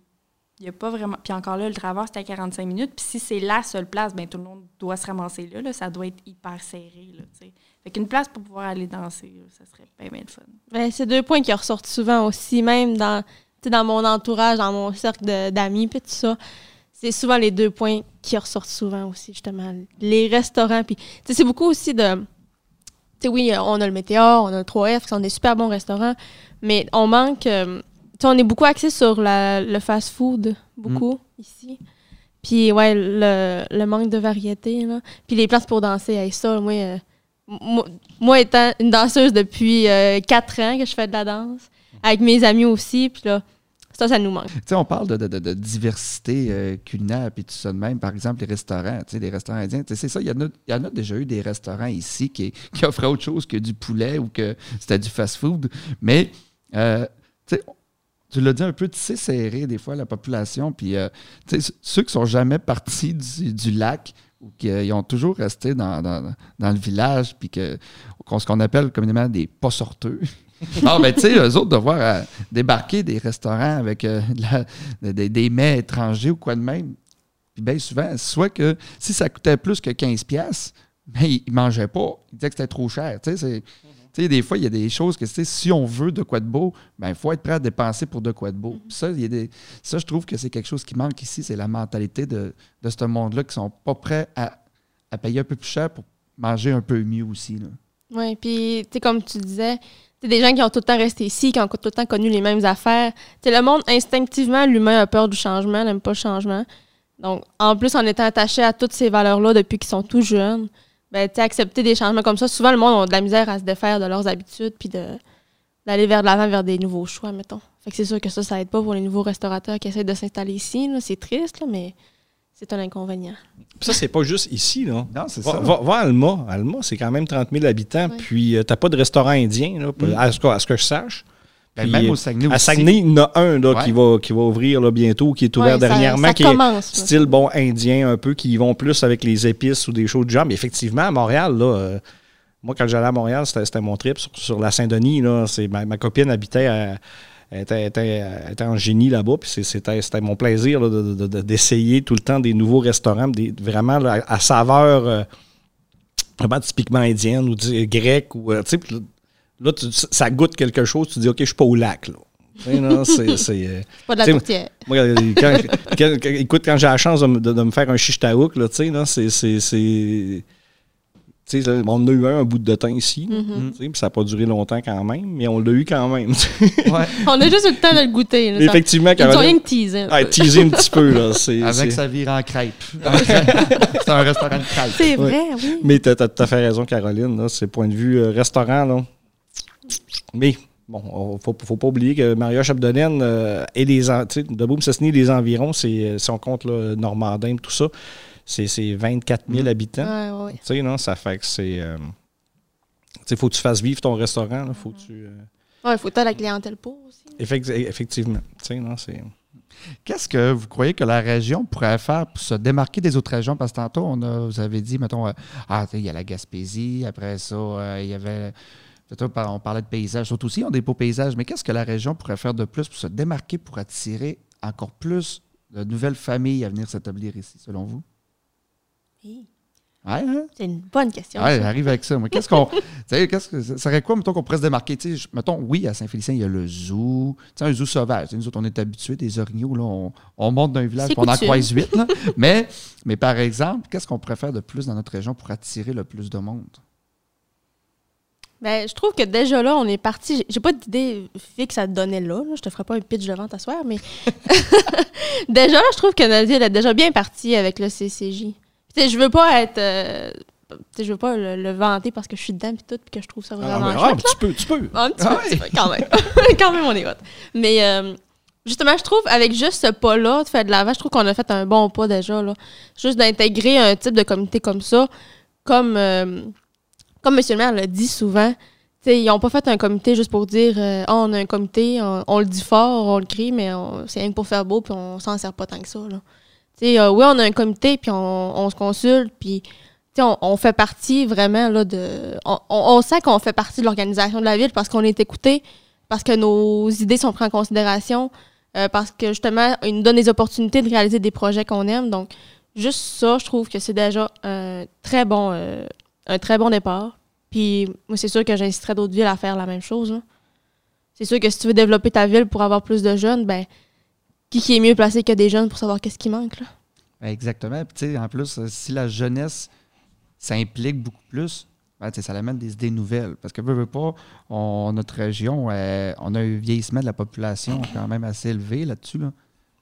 n'y a pas vraiment. Puis encore là, le travers, c'est à 45 minutes. Puis si c'est la seule place, ben tout le monde doit se ramasser là. là ça doit être hyper serré. Là. Fait qu'une place pour pouvoir aller danser, ça serait bien, bien le fun. Ben, c'est deux points qui ressortent souvent aussi, même dans, tu sais, dans mon entourage, dans mon cercle de- d'amis, puis tout ça. C'est souvent les deux points qui ressortent souvent aussi, justement. Les restaurants, puis tu sais, c'est beaucoup aussi de... Tu sais, oui, on a le Météor, on a le 3F, qui sont des super bons restaurants, mais on manque... euh, tu sais, on est beaucoup axé sur la- le fast-food, beaucoup, ici. Puis, ouais, le, le manque de variété, là. Puis les places pour danser, hey, ça, moi... euh, moi, étant une danseuse depuis euh, quatre ans que je fais de la danse, avec mes amis aussi, puis là, ça, ça nous manque. Tu sais, on parle de, de- de- diversité euh, culinaire puis tout ça de même. Par exemple, les restaurants, tu sais, les restaurants indiens. C'est ça, il y, en a, y a déjà eu des restaurants ici qui, qui offraient autre chose que du poulet ou que c'était du fast-food. Mais, euh, tu sais, tu l'as dit un peu, tu sais, serré des fois la population. Puis, euh, ceux qui sont jamais partis du, du lac ou qui euh, ils ont toujours resté dans, dans- dans le village, puis que qu'on- ce qu'on appelle communément des pas sorteux. Ah, ben, tu sais, eux autres, de voir euh, débarquer des restaurants avec euh, la- des, des mets étrangers ou quoi de même. Puis bien souvent, soit que si ça coûtait plus que 15$, piastres, ben, ils ne mangeaient pas. Ils disaient que c'était trop cher. Tu sais, c'est- tu sais, des fois, il y a des choses que si on veut de quoi de beau, ben, il faut être prêt à dépenser pour de quoi de beau. Puis Ça, il y a des, ça, je trouve que c'est quelque chose qui manque ici, c'est la mentalité de, de ce monde-là qui sont pas prêts à, à payer un peu plus cher pour manger un peu mieux aussi. Oui, puis, tu sais, comme tu disais, c'est des gens qui ont tout le temps resté ici, qui ont tout le temps connu les mêmes affaires. Le monde, instinctivement, l'humain a peur du changement, n'aime pas le changement. Donc, en plus, en étant attaché à toutes ces valeurs-là depuis qu'ils sont tout jeunes, ben, accepter des changements comme ça, souvent, le monde a de la misère à se défaire de leurs habitudes, puis de d'aller vers de l'avant, vers des nouveaux choix, mettons. Fait que c'est sûr que ça, ça aide pas pour les nouveaux restaurateurs qui essaient de s'installer ici. là. C'est triste, là, mais c'est un inconvénient. Puis ça, c'est pas juste ici, là. Non, c'est Va, ça. va- va à Alma. Alma, c'est quand même 30 000 habitants. Puis, euh, t'as pas de restaurant indien, là, Mm. à, ce que, à ce que je sache. Ben, même au Saguenay À aussi. Saguenay, il y en a un là, qui, va, qui va ouvrir là, bientôt, qui est ouvert Ouais, ça- dernièrement, ça qui est là. style bon indien un peu, qui vont plus avec les épices ou des choses du genre. Mais effectivement, à Montréal, là, euh, moi, quand j'allais à Montréal, c'était mon trip sur, sur la Saint-Denis. là. C'est Ma, ma copine habitait à- elle était, était- était en génie là-bas, puis c'est- c'était c'était mon plaisir là, de- de- de- d'essayer tout le temps des nouveaux restaurants, des, vraiment là, à, saveur euh, vraiment typiquement indienne ou grecque. Ou, euh, tu sais, puis là, tu- ça goûte quelque chose, tu dis, OK, je suis pas au lac. Là. Tu sais, non, c'est- c'est, euh, C'est pas de la tourtière. moi, euh, quand, quand- quand- écoute, quand j'ai la chance de, me- de- de me faire un shish taouk, là, tu sais, là, c'est. c'est- c'est- tu sais, là, on en a eu un, un bout de temps ici. Mhm. puis ça n'a pas duré longtemps quand même, mais on l'a eu quand même. Ouais. On a juste eu le temps de le goûter. là. Effectivement, Ils nous ont rien que. Ah, teaser un petit peu, là. c'est- Avec c'est- sa vire en crêpe. c'est un restaurant de crêpes. C'est Ouais. vrai, oui. Mais tu as, tout à fait raison, Caroline. Là, c'est point de vue euh, restaurant. Là. Mais bon, on- faut, faut pas oublier que Maria Chapdelaine euh, et les tu de Boum-Cessny, les environs, c'est, euh, si on compte là, Normandin, tout ça, c'est, c'est 24 000 Mm. habitants. Ouais, ouais. Tu sais, non, ça fait que c'est. euh, tu sais, faut que tu fasses vivre ton restaurant. Là, faut que tu, euh, Ouais, il faut être la clientèle pour aussi. effect- effectivement. Tu sais, non, c'est. Qu'est-ce que vous croyez que la région pourrait faire pour se démarquer des autres régions? Parce que tantôt, on a, vous avez dit, mettons, euh, ah, tu il y a la Gaspésie, après ça, euh, il y avait. On parlait de paysages. D'autres aussi ont des beaux paysages. Mais qu'est-ce que la région pourrait faire de plus pour se démarquer, pour attirer encore plus de nouvelles familles à venir s'établir ici, selon vous? Ouais, hein? C'est une bonne question. Ouais, j'arrive avec ça. Qu'est-ce qu'on. qu'est-ce que. Ça serait quoi, mettons, qu'on pourrait se démarquer? Mettons, oui, à Saint-Félicien, il y a le zoo. Tu sais, un zoo sauvage. Nous autres, on est habitués, des orignaux, là, on, on monte d'un village, on en croise huit, mais, mais par exemple, qu'est-ce qu'on pourrait faire de plus dans notre région pour attirer le plus de monde? Ben, je trouve que déjà là, on est parti. j'ai- pas d'idée fixe à te donner là, là. Je te ferai pas un pitch de vente à soir, mais déjà là, je trouve que notre ville est déjà bien partie avec le CCJ. Tu sais, je veux pas être. euh, tu je veux pas le, le vanter parce que je suis dedans puis tout, puis que je trouve ça Ah, vraiment mais, ah, chouette. tu peux, tu peux. Un petit Ah peu, ouais. un petit peu, quand même. quand même, on est hot. Mais euh, justement, je trouve, avec juste ce pas-là, de faire de l'avant, je trouve qu'on a fait un bon pas déjà. Là. Juste d'intégrer un type de comité comme ça, comme, euh, comme M. le maire l'a dit souvent. ils n'ont pas fait un comité juste pour dire euh, Ah, on a un comité, on, le dit fort, on le crie, mais c'est rien que pour faire beau, puis on s'en sert pas tant que ça. Là. Euh, oui, on a un comité, puis on, on se consulte, puis on, on fait partie vraiment là, de. On, sent qu'on fait partie de l'organisation de la ville parce qu'on est écouté, parce que nos idées sont prises en considération. euh, parce que justement, ils nous donnent des opportunités de réaliser des projets qu'on aime. Donc, juste ça, je trouve que c'est déjà un très bon, euh, un très bon départ. Puis, moi, c'est sûr que j'inciterais d'autres villes à faire la même chose. là. C'est sûr que si tu veux développer ta ville pour avoir plus de jeunes, ben, qui, qui est mieux placé que des jeunes pour savoir qu'est-ce qui manque, là? Ben, Exactement. Puis, tu sais, en plus, euh, si la jeunesse s'implique beaucoup plus, ben, ça amène des idées nouvelles. Parce que, veux, veux pas, on- notre région, euh, on a un vieillissement de la population quand même assez élevé là-dessus. Là.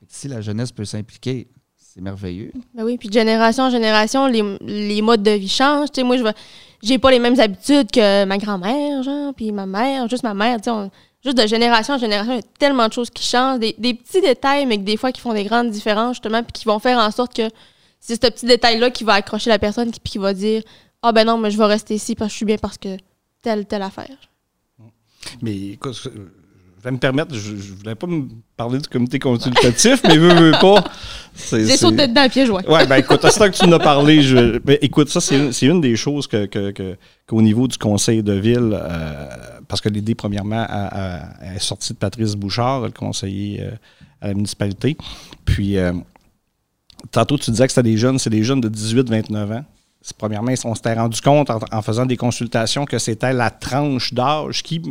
Si la jeunesse peut s'impliquer, c'est merveilleux. Ben oui, puis de génération en génération, les, les modes de vie changent. Tu sais, moi, je vais- j'ai pas les mêmes habitudes que ma grand-mère, genre, puis ma mère, juste ma mère. on- juste de génération en génération, il y a tellement de choses qui changent. Des, des petits détails, mais que des fois qui font des grandes différences, justement, puis qui vont faire en sorte que c'est ce petit détail-là qui va accrocher la personne, qui- puis qui va dire Ah ben non, mais je vais rester ici parce que je suis bien parce que telle, telle affaire. Mais écoute, je vais me permettre, je, je voulais pas me parler du comité consultatif, mais veux, veux pas. c'est- J'ai sauté dedans à pieds joints. Ouais, ben écoute, à ce temps que tu nous as parlé, je, ben, écoute, ça, c'est une, des choses que, que- que- qu'au niveau du conseil de ville, euh, parce que l'idée, premièrement, a- a- est sortie de Patrice Bouchard, le conseiller euh, à la municipalité. Puis, euh, tantôt, tu disais que c'était des jeunes, c'est des jeunes de 18-29 ans. Premièrement, on s'était rendu compte en, en faisant des consultations que c'était la tranche d'âge qui.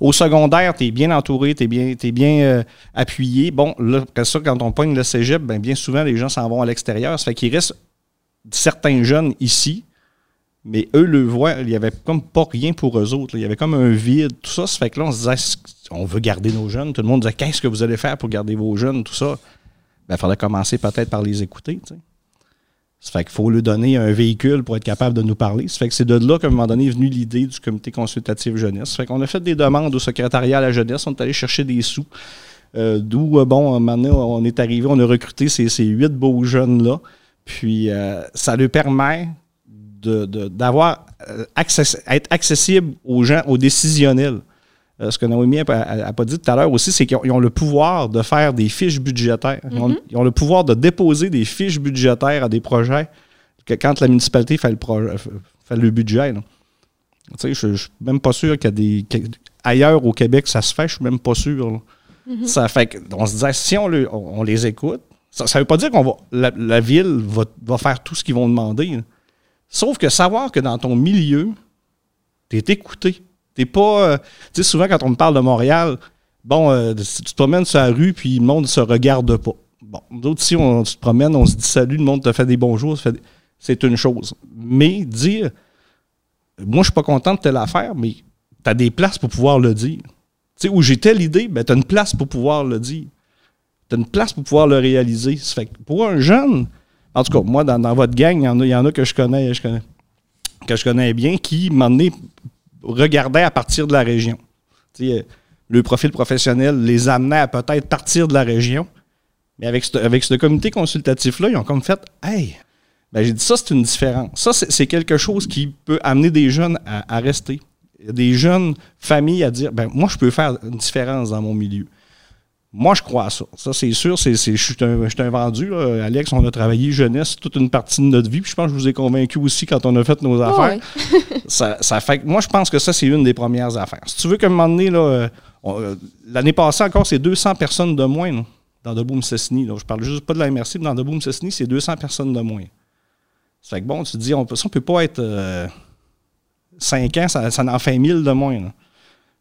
Au secondaire, tu es bien entouré, tu es bien, euh, appuyé. Bon, là, après ça, quand on pogne le cégep, ben, bien souvent, les gens s'en vont à l'extérieur. Ça fait qu'il reste certains jeunes ici, mais eux le voient, il y avait comme pas rien pour eux autres. Il y avait comme un vide, tout ça. Ça fait que là, on se disait, on veut garder nos jeunes? Tout le monde disait, qu'est-ce que vous allez faire pour garder vos jeunes, tout ça? Ben, il fallait commencer peut-être par les écouter. Ça fait qu'il faut lui donner un véhicule pour être capable de nous parler. Ça fait que c'est de là qu'à un moment donné est venue l'idée du comité consultatif jeunesse. Ça fait qu'on a fait des demandes au secrétariat à la jeunesse. On est allé chercher des sous. Euh, D'où, euh, bon, maintenant, on est arrivé, on a recruté ces, huit beaux jeunes-là. Puis, euh, ça leur permet d'avoir être accessible aux gens, aux décisionnels. Euh, ce que Naomi n'a pas dit tout à l'heure aussi, c'est qu'ils ont, le pouvoir de faire des fiches budgétaires. Ils, ont, ils ont le pouvoir de déposer des fiches budgétaires à des projets que quand la municipalité fait le, projet, fait le budget. là. Tu sais, je ne suis même pas sûr qu'il y a des. ailleurs au Québec, ça se fait, je suis même pas sûr. là. Ça fait que- on se disait, si on, le- on- on les écoute, ça ne veut pas dire qu'on va. La, la ville va, va faire tout ce qu'ils vont demander. là. Sauf que savoir que dans ton milieu, tu es écouté. T'es pas. euh, tu sais, souvent quand on me parle de Montréal, bon, euh, tu te promènes sur la rue, puis le monde ne se regarde pas. Bon, d'autres, si on se promène, on se dit salut, le monde te fait des bonjours, des- c'est une chose. Mais dire, moi, je suis pas content de telle affaire, mais tu as des places pour pouvoir le dire. Tu sais, où j'ai telle idée, ben, tu as une place pour pouvoir le dire. Tu as une place pour pouvoir le réaliser. Ça fait que pour un jeune, en tout cas, moi, dans, votre gang, il y, en a- il y en a que je connais, que je connais bien, qui, m'en regardaient à partir de la région. Euh, le profil professionnel les amenait à peut-être partir de la région. Mais avec ce, comité consultatif-là, ils ont comme fait Hey, ben, j'ai dit ça, c'est une différence. Ça, c'est quelque chose qui peut amener des jeunes à, à rester. Des jeunes familles à dire ben, Moi, je peux faire une différence dans mon milieu. Moi, je crois à ça. Ça, c'est sûr. c'est je suis un, je suis un vendu. là. Alex, on a travaillé jeunesse toute une partie de notre vie. Puis je pense que je vous ai convaincu aussi quand on a fait nos affaires. ouais. ça, ça fait moi, je pense que ça, c'est une des premières affaires. Si tu veux qu'à un moment donné, là, euh, euh, l'année passée encore, c'est 200 personnes de moins là, dans Debout-Mississini. là. Je parle juste pas de la MRC, mais dans Debout-Mississini, c'est 200 personnes de moins. Ça fait que bon, tu te dis, on peut, ça, on peut pas être 5 ans, ça, ça en fait 1000 de moins. là.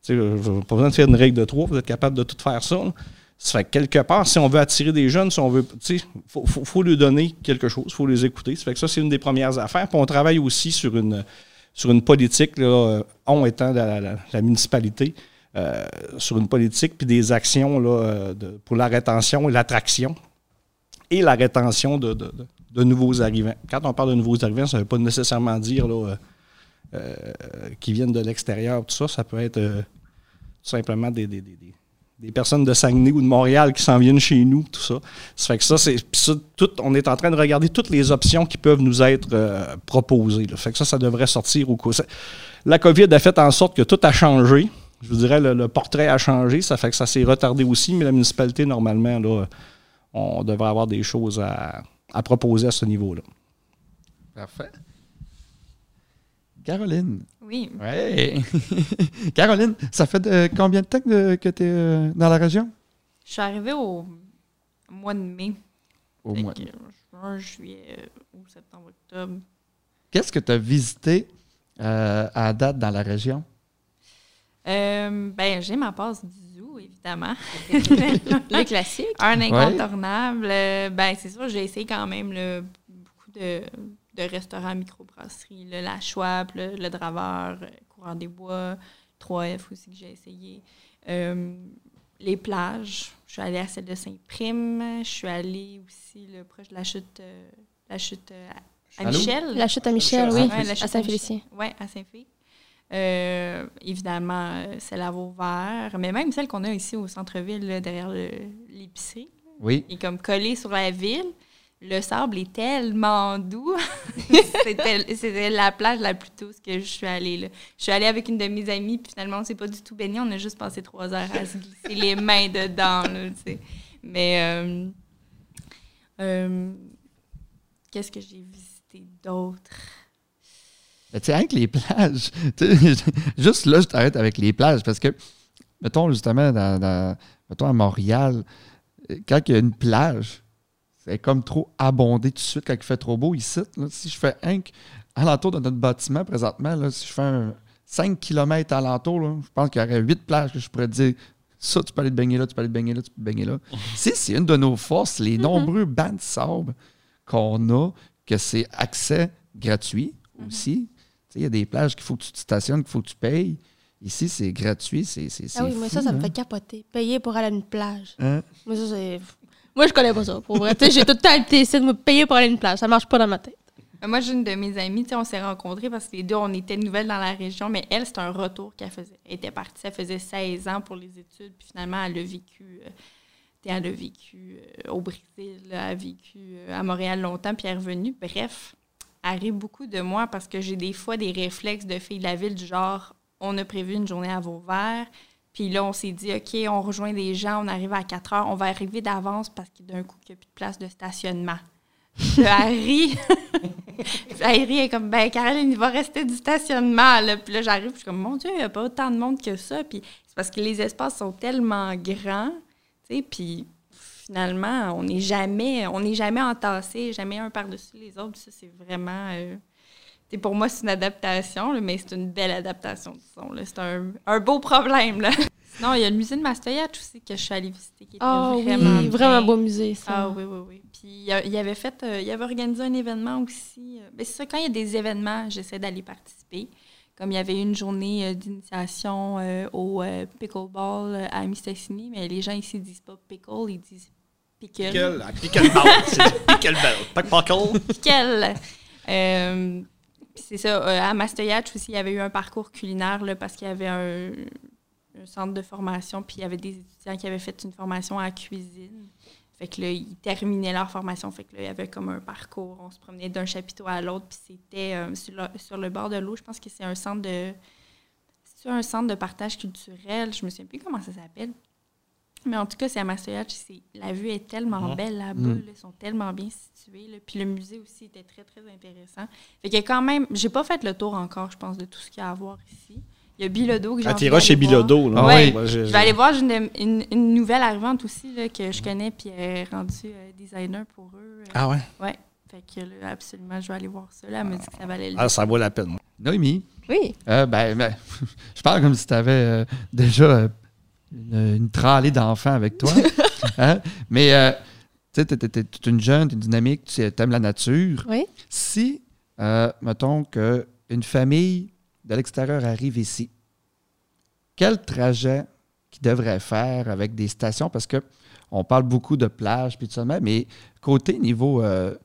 Tu sais, euh, pas besoin de faire une règle de 3 vous êtes capable de tout faire ça. là. Ça fait que quelque part, si on veut attirer des jeunes, si on veut, tu sais, faut, faut, lui donner quelque chose, faut les écouter. Ça fait que ça, c'est une des premières affaires. Puis on travaille aussi sur une, sur une politique, là, euh, on étant la, la- municipalité, euh, sur une politique puis des actions là, euh, pour la rétention et l'attraction et la rétention de, de- nouveaux arrivants. Quand on parle de nouveaux arrivants, ça ne veut pas nécessairement dire là, euh, euh, qui viennent de l'extérieur, tout ça. Ça peut être simplement des- des- personnes de Saguenay ou de Montréal qui s'en viennent chez nous, tout ça. Ça fait que ça, c'est. ça, tout, on est en train de regarder toutes les options qui peuvent nous être euh, proposées. là. Fait que ça, ça devrait sortir au cours. ça- La COVID a fait en sorte que tout a changé. Je vous dirais, le, portrait a changé. Ça fait que ça s'est retardé aussi, mais la municipalité, normalement, là, on devrait avoir des choses à proposer à ce niveau-là. Parfait. Caroline. Oui. Ouais. Caroline, ça fait de- combien de temps que, que tu es dans la région? Je suis arrivée au mois de mai. Au Fait moins. que, juin, juillet, euh, août, septembre, octobre. Qu'est-ce que tu as visité euh, à date dans la région? Euh, ben, j'ai ma passe du zoo, évidemment. Le classique. Un incontournable. euh, ben, c'est sûr, j'ai essayé quand même là, beaucoup de, de restaurants microbrasseries. là, La Schwab, le, le Draveur, euh, Courant des Bois, 3F aussi que j'ai essayé. Euh, les plages. Je suis allée à celle de Saint-Prime. Je suis allée aussi là, proche de la chute, euh, la chute euh, à? Michel. La chute à Michel, oui. Ouais, la chute À Saint-Félicien. Oui, à Saint-Fé. Euh, évidemment, celle à Vauvert, mais même celle qu'on a ici au centre-ville, derrière le- l'épicerie, Oui. est comme collée sur la ville. Le sable est tellement doux. C'était la plage la plus douce que je suis allée. Là. Je suis allée avec une de mes amies, puis finalement, on s'est pas du tout baigné. On a juste passé trois heures à se glisser les mains dedans. là, tu sais. Mais euh, euh, qu'est-ce que j'ai visité d'autre? Tu sais, avec les plages, tu sais, juste là, je t'arrête avec les plages parce que, mettons, justement, dans, dans- mettons à Montréal, euh, quand il y a une plage, c'est comme trop abondé tout de suite quand il fait trop beau ici. là. si je fais un alentour de notre bâtiment présentement, là, si je fais un 5 km alentour, là, je pense qu'il y aurait 8 plages que je pourrais te dire ça, tu peux aller te baigner là, tu peux aller te baigner là, tu peux te baigner là. si c'est une de nos forces, les nombreux bancs de sable qu'on a, que c'est accès gratuit aussi. Tu sais, Il y a des plages qu'il faut que tu te stationnes, qu'il faut que tu payes. Ici, c'est gratuit. C'est, c'est, Ah oui, fou, ça, ça me hein. fait capoter. Payer pour aller à une plage. Hein? Moi, ça, c'est. Moi, je connais pas ça. Pour vrai. J'ai tout le temps ici de me payer pour aller à une plage. Ça marche pas dans ma tête. Euh, Moi, j'ai une de mes amies, on s'est rencontrés parce que les deux, on était nouvelles dans la région, mais elle, c'est un retour qu'elle faisait. Elle était partie, ça faisait 16 ans pour les études, puis finalement, elle a vécu, euh, elle a vécu euh, au Brésil, elle a vécu à Montréal longtemps, puis elle est revenue. Bref, elle rit beaucoup de moi parce que j'ai des fois des réflexes de fille de la ville du genre, on a prévu une journée à Vauvert, puis là, on s'est dit, OK, on rejoint des gens, on arrive à 4 heures, on va arriver d'avance parce que d'un coup, il n'y a plus de place de stationnement. Elle rit, elle est comme, ben, Caroline, il va rester du stationnement. Là. Puis là, j'arrive, je suis comme, mon Dieu, il n'y a pas autant de monde que ça. Puis c'est parce que les espaces sont tellement grands, tu sais, puis finalement, on n'est jamais, on n'est jamais entassé, jamais un par-dessus les autres. Puis ça, c'est vraiment. euh, sais, pour moi, c'est une adaptation, là, mais c'est une belle adaptation du son. C'est un, un beau problème. Là. Sinon, il y a le musée de Mastoyat aussi que je suis allée visiter, qui était Ah vraiment, oui, vraiment beau musée, ça. Ah oui, oui, oui. Puis il avait fait, euh, il avait organisé un événement aussi. euh, ben, c'est ça, quand il y a des événements, j'essaie d'aller participer. Comme il y avait une journée euh, d'initiation euh, au euh, pickleball à Mistassini, mais les gens ici disent pas pickle, ils disent pickle. Pickle, pickleball. C'est pickleball. Pas pickle. Pickle. Euh, c'est ça, euh, à Mastoyatch aussi, il y avait eu un parcours culinaire là, parce qu'il y avait un, centre de formation, puis il y avait des étudiants qui avaient fait une formation à cuisine. Fait que là, ils terminaient leur formation. Fait que là, il y avait comme un parcours. On se promenait d'un chapiteau à l'autre, puis c'était euh, sur, le, sur le bord de l'eau. Je pense que c'est un centre de. C'est un centre de partage culturel. Je me souviens plus comment ça s'appelle. Mais en tout cas, c'est à Mastoyatch. c'est- La vue est tellement Mhm. belle là-bas. Là, ils sont tellement bien situés. là. Puis le musée aussi était très, très intéressant. Fait qu'il y a quand même. J'ai pas fait le tour encore, je pense, de tout ce qu'il y a à voir ici. Il y a Bilodo que j'ai Ah, chez. Bilodo. Là. Ah Ouais. Je- Je vais aller voir j'ai une, une- une nouvelle arrivante aussi là, que je connais, puis elle est rendue euh, designer pour eux. Ah ouais? Ouais. Fait que là, absolument, je vais aller voir ça. Là, elle m'a dit que ça valait le Ah, ça vaut la peine. Noémie, Oui. euh, ben, ben, je parle comme si tu avais déjà euh, une, une tralée d'enfants avec toi. Hein? Mais, euh, tu sais, t'es- toute une jeune, t'es dynamique, tu aimes la nature. Oui. Si, euh, mettons qu'une famille de l'extérieur arrive ici, quel trajet qu'ils devraient faire avec des stations? Parce que on parle beaucoup de plages puis tout ça de même, mais côté niveau euh,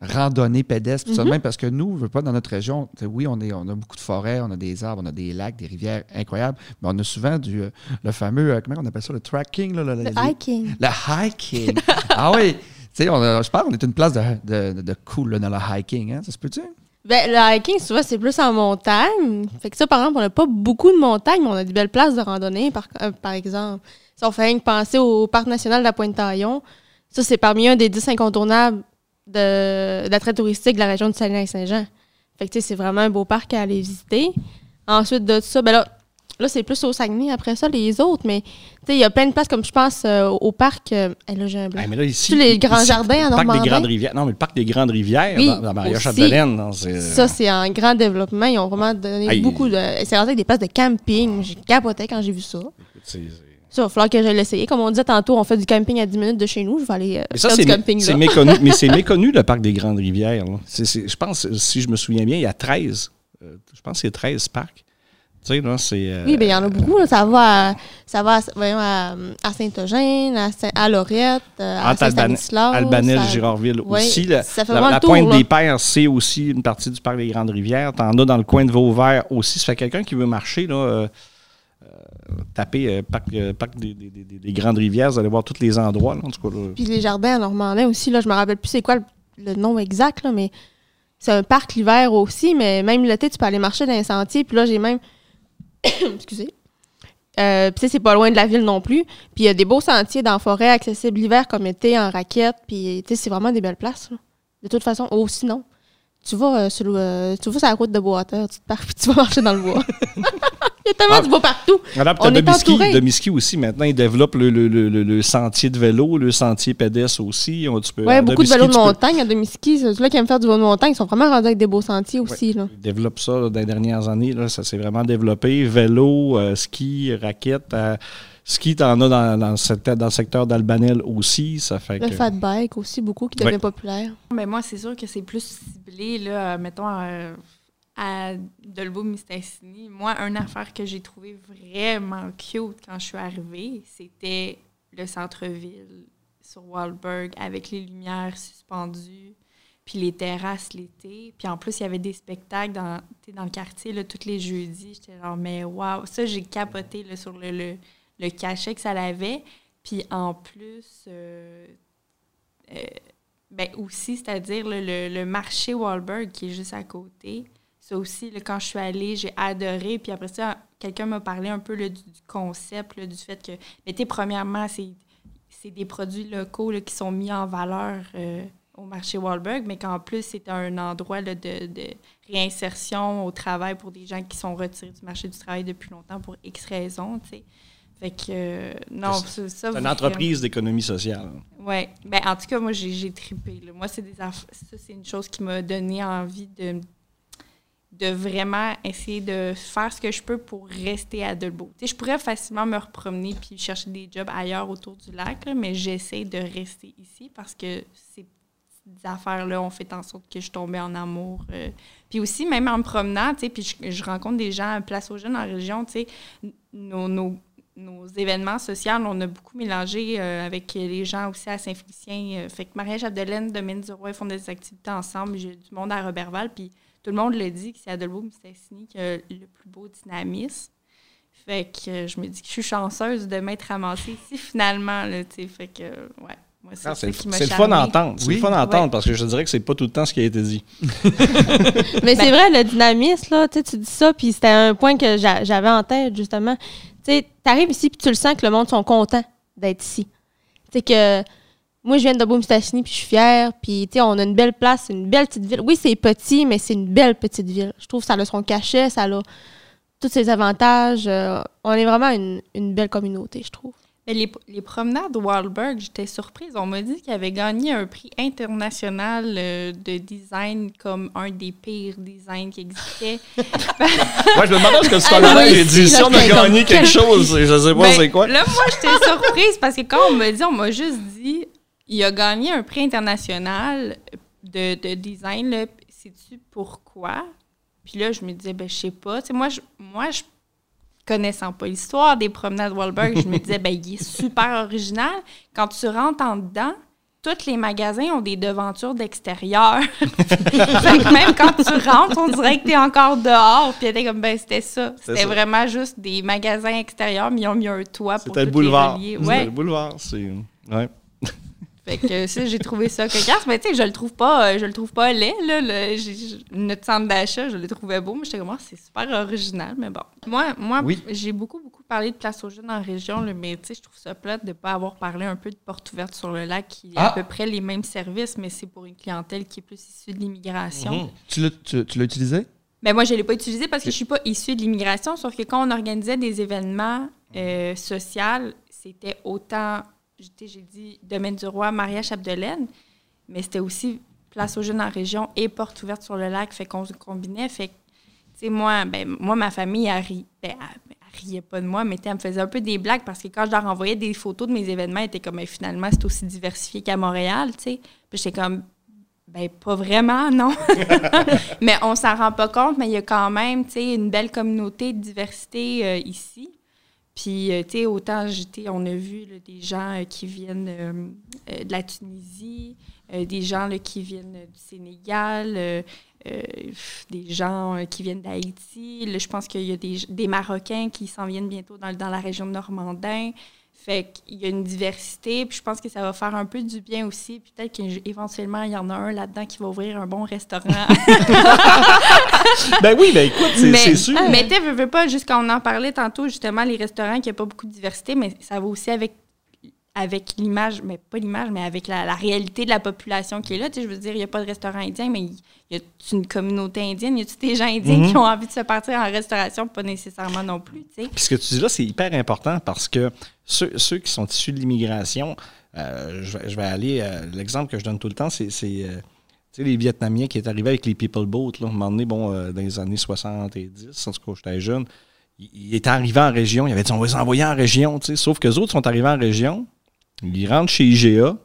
randonnée pédestre, ça de même, parce que nous, je veux pas dans notre région, oui, on, est, on a beaucoup de forêts, on a des arbres, on a des lacs, des rivières incroyables, mais on a souvent du, euh, le fameux, euh, comment on appelle ça, le tracking, là, le, hiking. le hiking. ah oui. Tu sais, on a- je pense qu'on est une place de, de, de cool là, dans le hiking. Hein? Ça se peut-tu? Ben, le hiking, souvent, c'est plus en montagne. Fait que ça, par exemple, on n'a pas beaucoup de montagnes, mais on a des belles places de randonnée, par, euh, par exemple. Si on fait rien que penser au Parc national de la Pointe-Taillon, ça, c'est parmi un des 10 incontournables de- d'attrait touristique de la région de Saguenay-Saint-Jean. Fait que, tu sais, c'est vraiment un beau parc à aller visiter. Ensuite de ça, ben là, là, c'est plus au Saguenay après ça, les autres, mais tu sais, il y a plein de places, comme je pense euh, au parc. euh, là, j'ai un blanc. Hey, mais là, ici, Tu les grands ici, jardins à le parc des? Grandes Rivières. Non, mais le parc des Grandes Rivières, Oui, dans, dans Maria aussi. Chapdelaine, non, c'est. Ça, c'est en grand développement. Ils ont vraiment donné Hey. beaucoup de. C'est rendu avec des places de camping. J'ai capoté quand j'ai vu ça. Ça, il va falloir que j'aille l'essayer. Comme on disait tantôt, on fait du camping à 10 minutes de chez nous. Je vais aller euh, Mais ça, faire c'est du camping c'est méconnu. mais c'est méconnu, le parc des Grandes Rivières. je pense, si je me souviens bien, il y a 13. euh, je pense qu'il y a 13 parcs. Tu sais, là, c'est. euh, Oui, bien, il y en a beaucoup. là. Ça va à, ça va à, voyons, à, à Saint-Eugène, à, Saint- à Lorette, à Saint-Stanislas. Albanel, ça- Girardville aussi. La, ça fait la- vraiment la le tour, pointe là. des Pères, c'est aussi une partie du parc des Grandes Rivières. T'en as dans le coin de Vauvert aussi. Ça fait quelqu'un qui veut marcher, là, taper euh, parc, euh, des, des- des- des- des Grandes Rivières, vous allez voir tous les endroits. là, en. Puis les jardins à Normandin aussi, là, je me rappelle plus c'est quoi le, nom exact, là, mais c'est un parc l'hiver aussi, mais même l'été, tu peux aller marcher dans les sentiers. Puis là, j'ai même. Excusez. Euh, puis c'est pas loin de la ville non plus. Puis il y a des beaux sentiers dans la forêt accessibles l'hiver comme été, en raquette. Puis c'est vraiment des belles places. De toute façon, oh, sinon, tu vas, euh, sur, le- euh, tu vas sur la route de Bois-Terre, tu te pars, puis tu vas marcher dans le bois. Il y a tellement Ah. du bois partout. Alors, On est Domiski, entouré. Domiski aussi, maintenant, ils développent le, le- le- le- le sentier de vélo, le sentier pédestre aussi. À beaucoup de vélos de tu peux- montagne à Domiski. Ceux-là qui aiment faire du vélo de montagne, ils sont vraiment rendus avec des beaux sentiers aussi. Là. Ils développent ça là, dans les dernières années. Là, ça s'est vraiment développé. Vélo, euh, ski, raquette. euh, ski, t'en as dans, dans, le secteur, dans le secteur d'Albanel aussi. Ça fait Le que... fat bike aussi, beaucoup, qui devient Ouais. populaire. Mais moi, c'est sûr que c'est plus ciblé, là, mettons, euh, à Dolbeau-Mistassini. Moi, une affaire que j'ai trouvé vraiment cute quand je suis arrivée, c'était le centre-ville sur Wahlberg avec les lumières suspendues, puis les terrasses l'été. Puis en plus, il y avait des spectacles dans, dans le quartier là, tous les jeudis. J'étais genre, mais waouh! Ça, j'ai capoté là, sur le, le, le cachet que ça avait. Puis en plus, euh, euh, ben aussi, c'est-à-dire le, le marché Wahlberg qui est juste à côté. Ça aussi, là, quand je suis allée, j'ai adoré. Puis après ça, quelqu'un m'a parlé un peu du, concept, du fait que, mais sais, premièrement, c'est, des produits locaux qui sont mis en valeur euh, au marché Wahlberg, mais qu'en plus, c'est un endroit de, réinsertion au travail pour des gens qui sont retirés du marché du travail depuis longtemps pour X raisons. Fait que, euh, non, ça, ça, C'est une entreprise d'économie sociale. oui. Ben, en tout cas, moi, j'ai, trippé. là. Moi, c'est des ça, c'est une chose qui m'a donné envie de, de vraiment essayer de faire ce que je peux pour rester à sais, je pourrais facilement me repromener puis chercher des jobs ailleurs autour du lac, là, mais j'essaie de rester ici parce que ces petites affaires-là ont fait en sorte que je tombais en amour. euh. Puis aussi, même en me promenant, tu sais, puis je, je rencontre des gens à Place aux Jeunes en région, tu sais, nos, nos événements sociaux, on a beaucoup mélangé euh, avec les gens aussi à Saint-Félicien. Euh, fait que Maria Chapdelaine, Dominique Duroy font des activités ensemble. J'ai du monde à Robertval, puis tout le monde le dit que c'est Adelbo Mistassini qui a le plus beau dynamisme. Fait que euh, je me dis que je suis chanceuse de m'être ramassée ici finalement, là, tu sais. Fait que, euh, ouais. Moi, c'est Ah, qui le fun d'entendre. C'est Oui. le fun d'entendre Ouais. parce que je dirais que c'est pas tout le temps ce qui a été dit. Mais Ben- c'est vrai, le dynamisme, là, tu sais, tu dis ça, puis c'était un point que j'a- j'avais en tête, justement. Tu sais, t'arrives ici, puis tu le sens que le monde sont contents d'être ici. Tu que moi, je viens de Beaume-Stassini, puis je suis fière, puis tu sais, on a une belle place, une belle petite ville. Oui, c'est petit, mais c'est une belle petite ville. Je trouve que ça a son cachet, ça a tous ses avantages. euh, on est vraiment une belle communauté, je trouve. Mais les, les promenades Wahlberg, j'étais surprise. On m'a dit qu'il avait gagné un prix international euh, de design comme un des pires designs qui existait. Moi, je me demandais ce que tu parlais. moi J'ai dit, si on a gagné quelque quel- chose, je sais pas Ben, c'est quoi. Là, moi, j'étais surprise parce que quand on m'a dit, on m'a juste dit, il a gagné un prix international de, de design. là. Sais-tu pourquoi? Puis là, je me disais, ben, je sais pas. Moi, je, moi, je connaissant pas l'histoire des promenades Wahlberg, je me disais, ben, il est super original. Quand tu rentres en dedans, tous les magasins ont des devantures d'extérieur. même quand tu rentres, on dirait que tu es encore dehors. Puis était comme, ben, c'était ça. C'était vraiment juste des magasins extérieurs, mais ils ont mis un toit pour C'était le boulevard. C'était Ouais. le boulevard. C'est. Ouais. Fait que ça, j'ai trouvé ça cocasse. Mais tu sais, je le trouve pas, euh, je le trouve pas laid, là. le- j'ai- notre centre d'achat, je le trouvais beau, mais j'étais comme, Ah, c'est super original, mais bon. Moi, moi Oui. j'ai beaucoup, beaucoup parlé de place aux jeunes en région, là, mais tu sais, je trouve ça plate de pas avoir parlé un peu de porte ouverte sur le lac, qui a Ah. à peu près les mêmes services, mais c'est pour une clientèle qui est plus issue de l'immigration. Mhm. Tu l'as tu- tu l'as utilisé? Ben moi, je ne l'ai pas utilisé parce que je ne suis pas issue de l'immigration, sauf que quand on organisait des événements euh, sociaux, c'était autant, j'ai dit, Domaine du Roi, Maria Chapdelaine, mais c'était aussi Place aux jeunes en région et Porte ouverte sur le lac, fait qu'on se combinait. Fait que, moi, ben, moi, ma famille, elle, ben, riait pas de moi, mais elle me faisait un peu des blagues parce que quand je leur envoyais des photos de mes événements, elle était comme, finalement, c'est aussi diversifié qu'à Montréal, tu sais. Puis j'étais comme, ben, pas vraiment, non. mais on s'en rend pas compte, mais il y a quand même, tu sais, une belle communauté de diversité euh, ici. Puis, euh, tu sais, autant, on a vu des gens euh, qui viennent de la Tunisie, des gens qui viennent du Sénégal, des gens qui viennent d'Haïti. Je pense qu'il y a des, Marocains qui s'en viennent bientôt dans, la région Normandin. Fait qu'il y a une diversité, puis je pense que ça va faire un peu du bien aussi. Peut-être qu'éventuellement, il y en a un là-dedans qui va ouvrir un bon restaurant. ben oui, ben écoute, c'est sûr. Mais tu veux, veux pas, juste quand on en parlait tantôt, justement, les restaurants qui n'ont pas beaucoup de diversité, mais ça va aussi avec avec l'image, mais pas l'image, mais avec la, réalité de la population qui est là. Tu sais, je veux dire, il n'y a pas de restaurant indien, mais il y a une communauté indienne. Il y a des gens indiens mhm. qui ont envie de se partir en restauration, pas nécessairement non plus. Tu sais. Puis ce que tu dis là, c'est hyper important parce que ceux, ceux qui sont issus de l'immigration, euh, je, vais, aller. Euh, l'exemple que je donne tout le temps, c'est. Euh, les Vietnamiens qui est arrivé avec les People Boat, là, un moment donné, bon, dans les années 70, en tout cas, j'étais jeune, ils étaient arrivés en région, ils avaient dit on va les envoyer en région, sauf que les autres sont arrivés en région, ils rentrent chez IGA,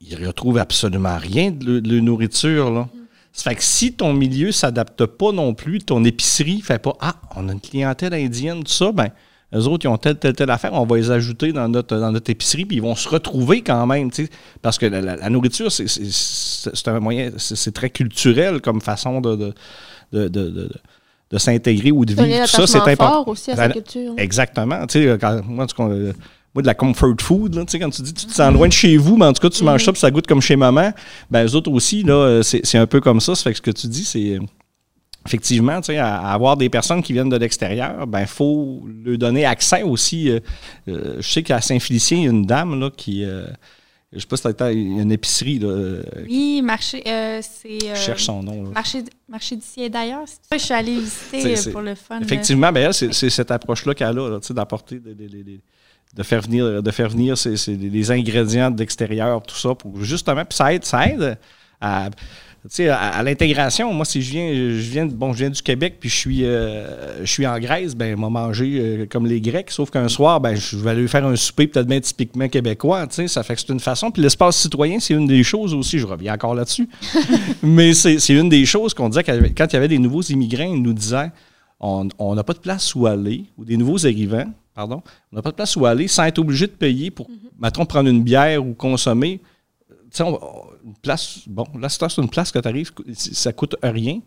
ils retrouvent absolument rien de, de nourriture. Là. Ça fait que si ton milieu ne s'adapte pas non plus, ton épicerie ne fait pas Ah, on a une clientèle indienne, tout ça, ben eux autres, ils ont telle, telle, telle affaire, on va les ajouter dans notre, dans notre épicerie, puis ils vont se retrouver quand même, parce que la, nourriture, c'est un moyen, c'est très culturel comme façon de, de, de, de s'intégrer ou de vivre. Tout ça, c'est important. aussi à sa culture. Exactement. Tu sais, quand, moi, moi, de la comfort food, là, quand tu dis tu te sens loin de chez vous, mais en tout cas, tu manges ça puis ça goûte comme chez maman, ben eux autres aussi, là, c'est un peu comme ça. Ça fait que ce que tu dis, c'est effectivement, tu sais, à, avoir des personnes qui viennent de l'extérieur, ben faut leur donner accès aussi. Euh, euh, je sais qu'à Saint-Félicien, il y a une dame là, qui. Euh, je sais pas si tu une épicerie. Là, oui, marché. c'est. je cherche son nom. Marché, marché d'ici et d'ailleurs. Je suis allée visiter pour le fun. Effectivement, ben, c'est cette approche-là qu'elle a, là, d'apporter des, des, de faire venir, de faire venir ces, les ingrédients d'extérieur, tout ça, pour justement, puis ça aide, ça aide à, à, l'intégration. Moi, si je viens, je viens, bon, je viens du Québec, puis je suis, euh, je suis en Grèce, ben, m'a mangé euh, comme les Grecs, sauf qu'un soir, ben, je vais aller faire un souper peut-être bien typiquement québécois, tu sais, ça fait que c'est une façon. Puis l'espace citoyen, c'est une des choses aussi, je reviens encore là-dessus, mais c'est une des choses qu'on disait quand il y avait des nouveaux immigrants, ils nous disaient, on n'a pas de place où aller, ou des nouveaux arrivants, pardon, on n'a pas de place où aller sans être obligé de payer pour, mettons, prendre une bière ou consommer. Tu sais, une place, bon, là, c'est une place que tu arrives, ça coûte rien.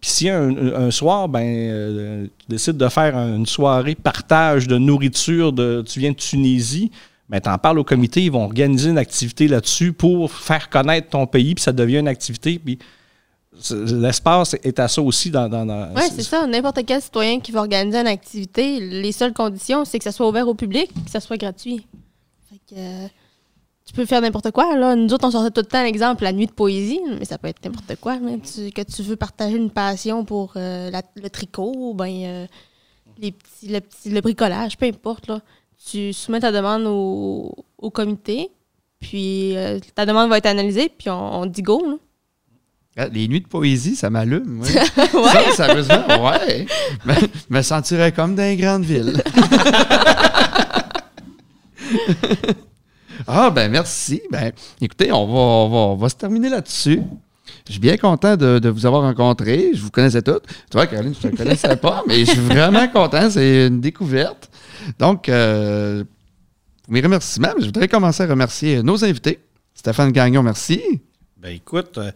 Puis si un, soir, ben, euh, tu décides de faire une soirée partage de nourriture, de, tu viens de Tunisie, ben, tu en parles au comité, ils vont organiser une activité là-dessus pour faire connaître ton pays, puis ça devient une activité. Puis L'espace est à ça aussi dans. oui, c'est ça. N'importe quel citoyen qui veut organiser une activité, les seules conditions, c'est que ça soit ouvert au public et que ça soit gratuit. Euh, tu peux faire n'importe quoi. Là. Nous autres, on sortait tout le temps l'exemple, la nuit de poésie, mais ça peut être n'importe quoi. que tu veux partager une passion pour euh, le tricot, ben, euh, les petits, le, le, bricolage, peu importe. Là. Tu soumets ta demande au, comité, puis ta demande va être analysée, puis on, on dit go. Les nuits de poésie, ça m'allume. Ouais. ouais. Ça, sérieusement, ouais. Je me sentirais comme dans une grande ville. ah, ben merci. Ben, écoutez, on va, on va, se terminer là-dessus. Je suis bien content de, vous avoir rencontré. Je vous connaissais toutes. Toi, Caroline, je ne te connaissais pas, mais je suis vraiment content. C'est une découverte. Donc, euh, mes remerciements, je voudrais commencer à remercier nos invités. Stéphane Gagnon, merci. Ben écoute, euh,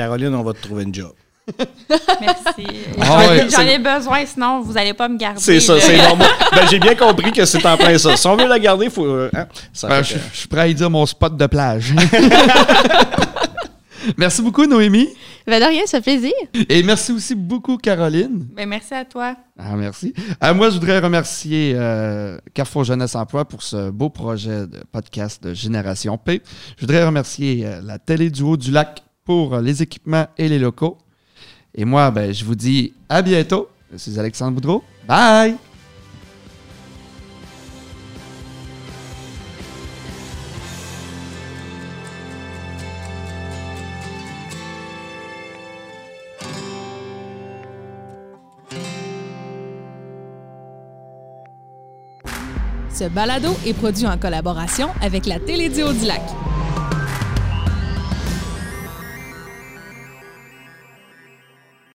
Caroline, on va te trouver une job. Merci. Ah j'en ai besoin, sinon vous n'allez pas me garder. C'est ça, c'est normal. Ben, j'ai bien compris que c'est en plein ça. Si on veut la garder, il faut. Euh, hein, ben, je, suis prêt à y dire mon spot de plage. merci beaucoup, Noémie. Ben de rien, ça fait plaisir. Et merci aussi beaucoup, Caroline. Ben, merci à toi. Ah, merci. Euh, moi, je voudrais remercier euh, Carrefour Jeunesse Emploi pour ce beau projet de podcast de Génération P. Je voudrais remercier la télé du Haut du Lac pour les équipements et les locaux. Et moi, ben, je vous dis à bientôt. Je suis Alexandre Boudreau. Bye! Ce balado est produit en collaboration avec la Télédio du Lac.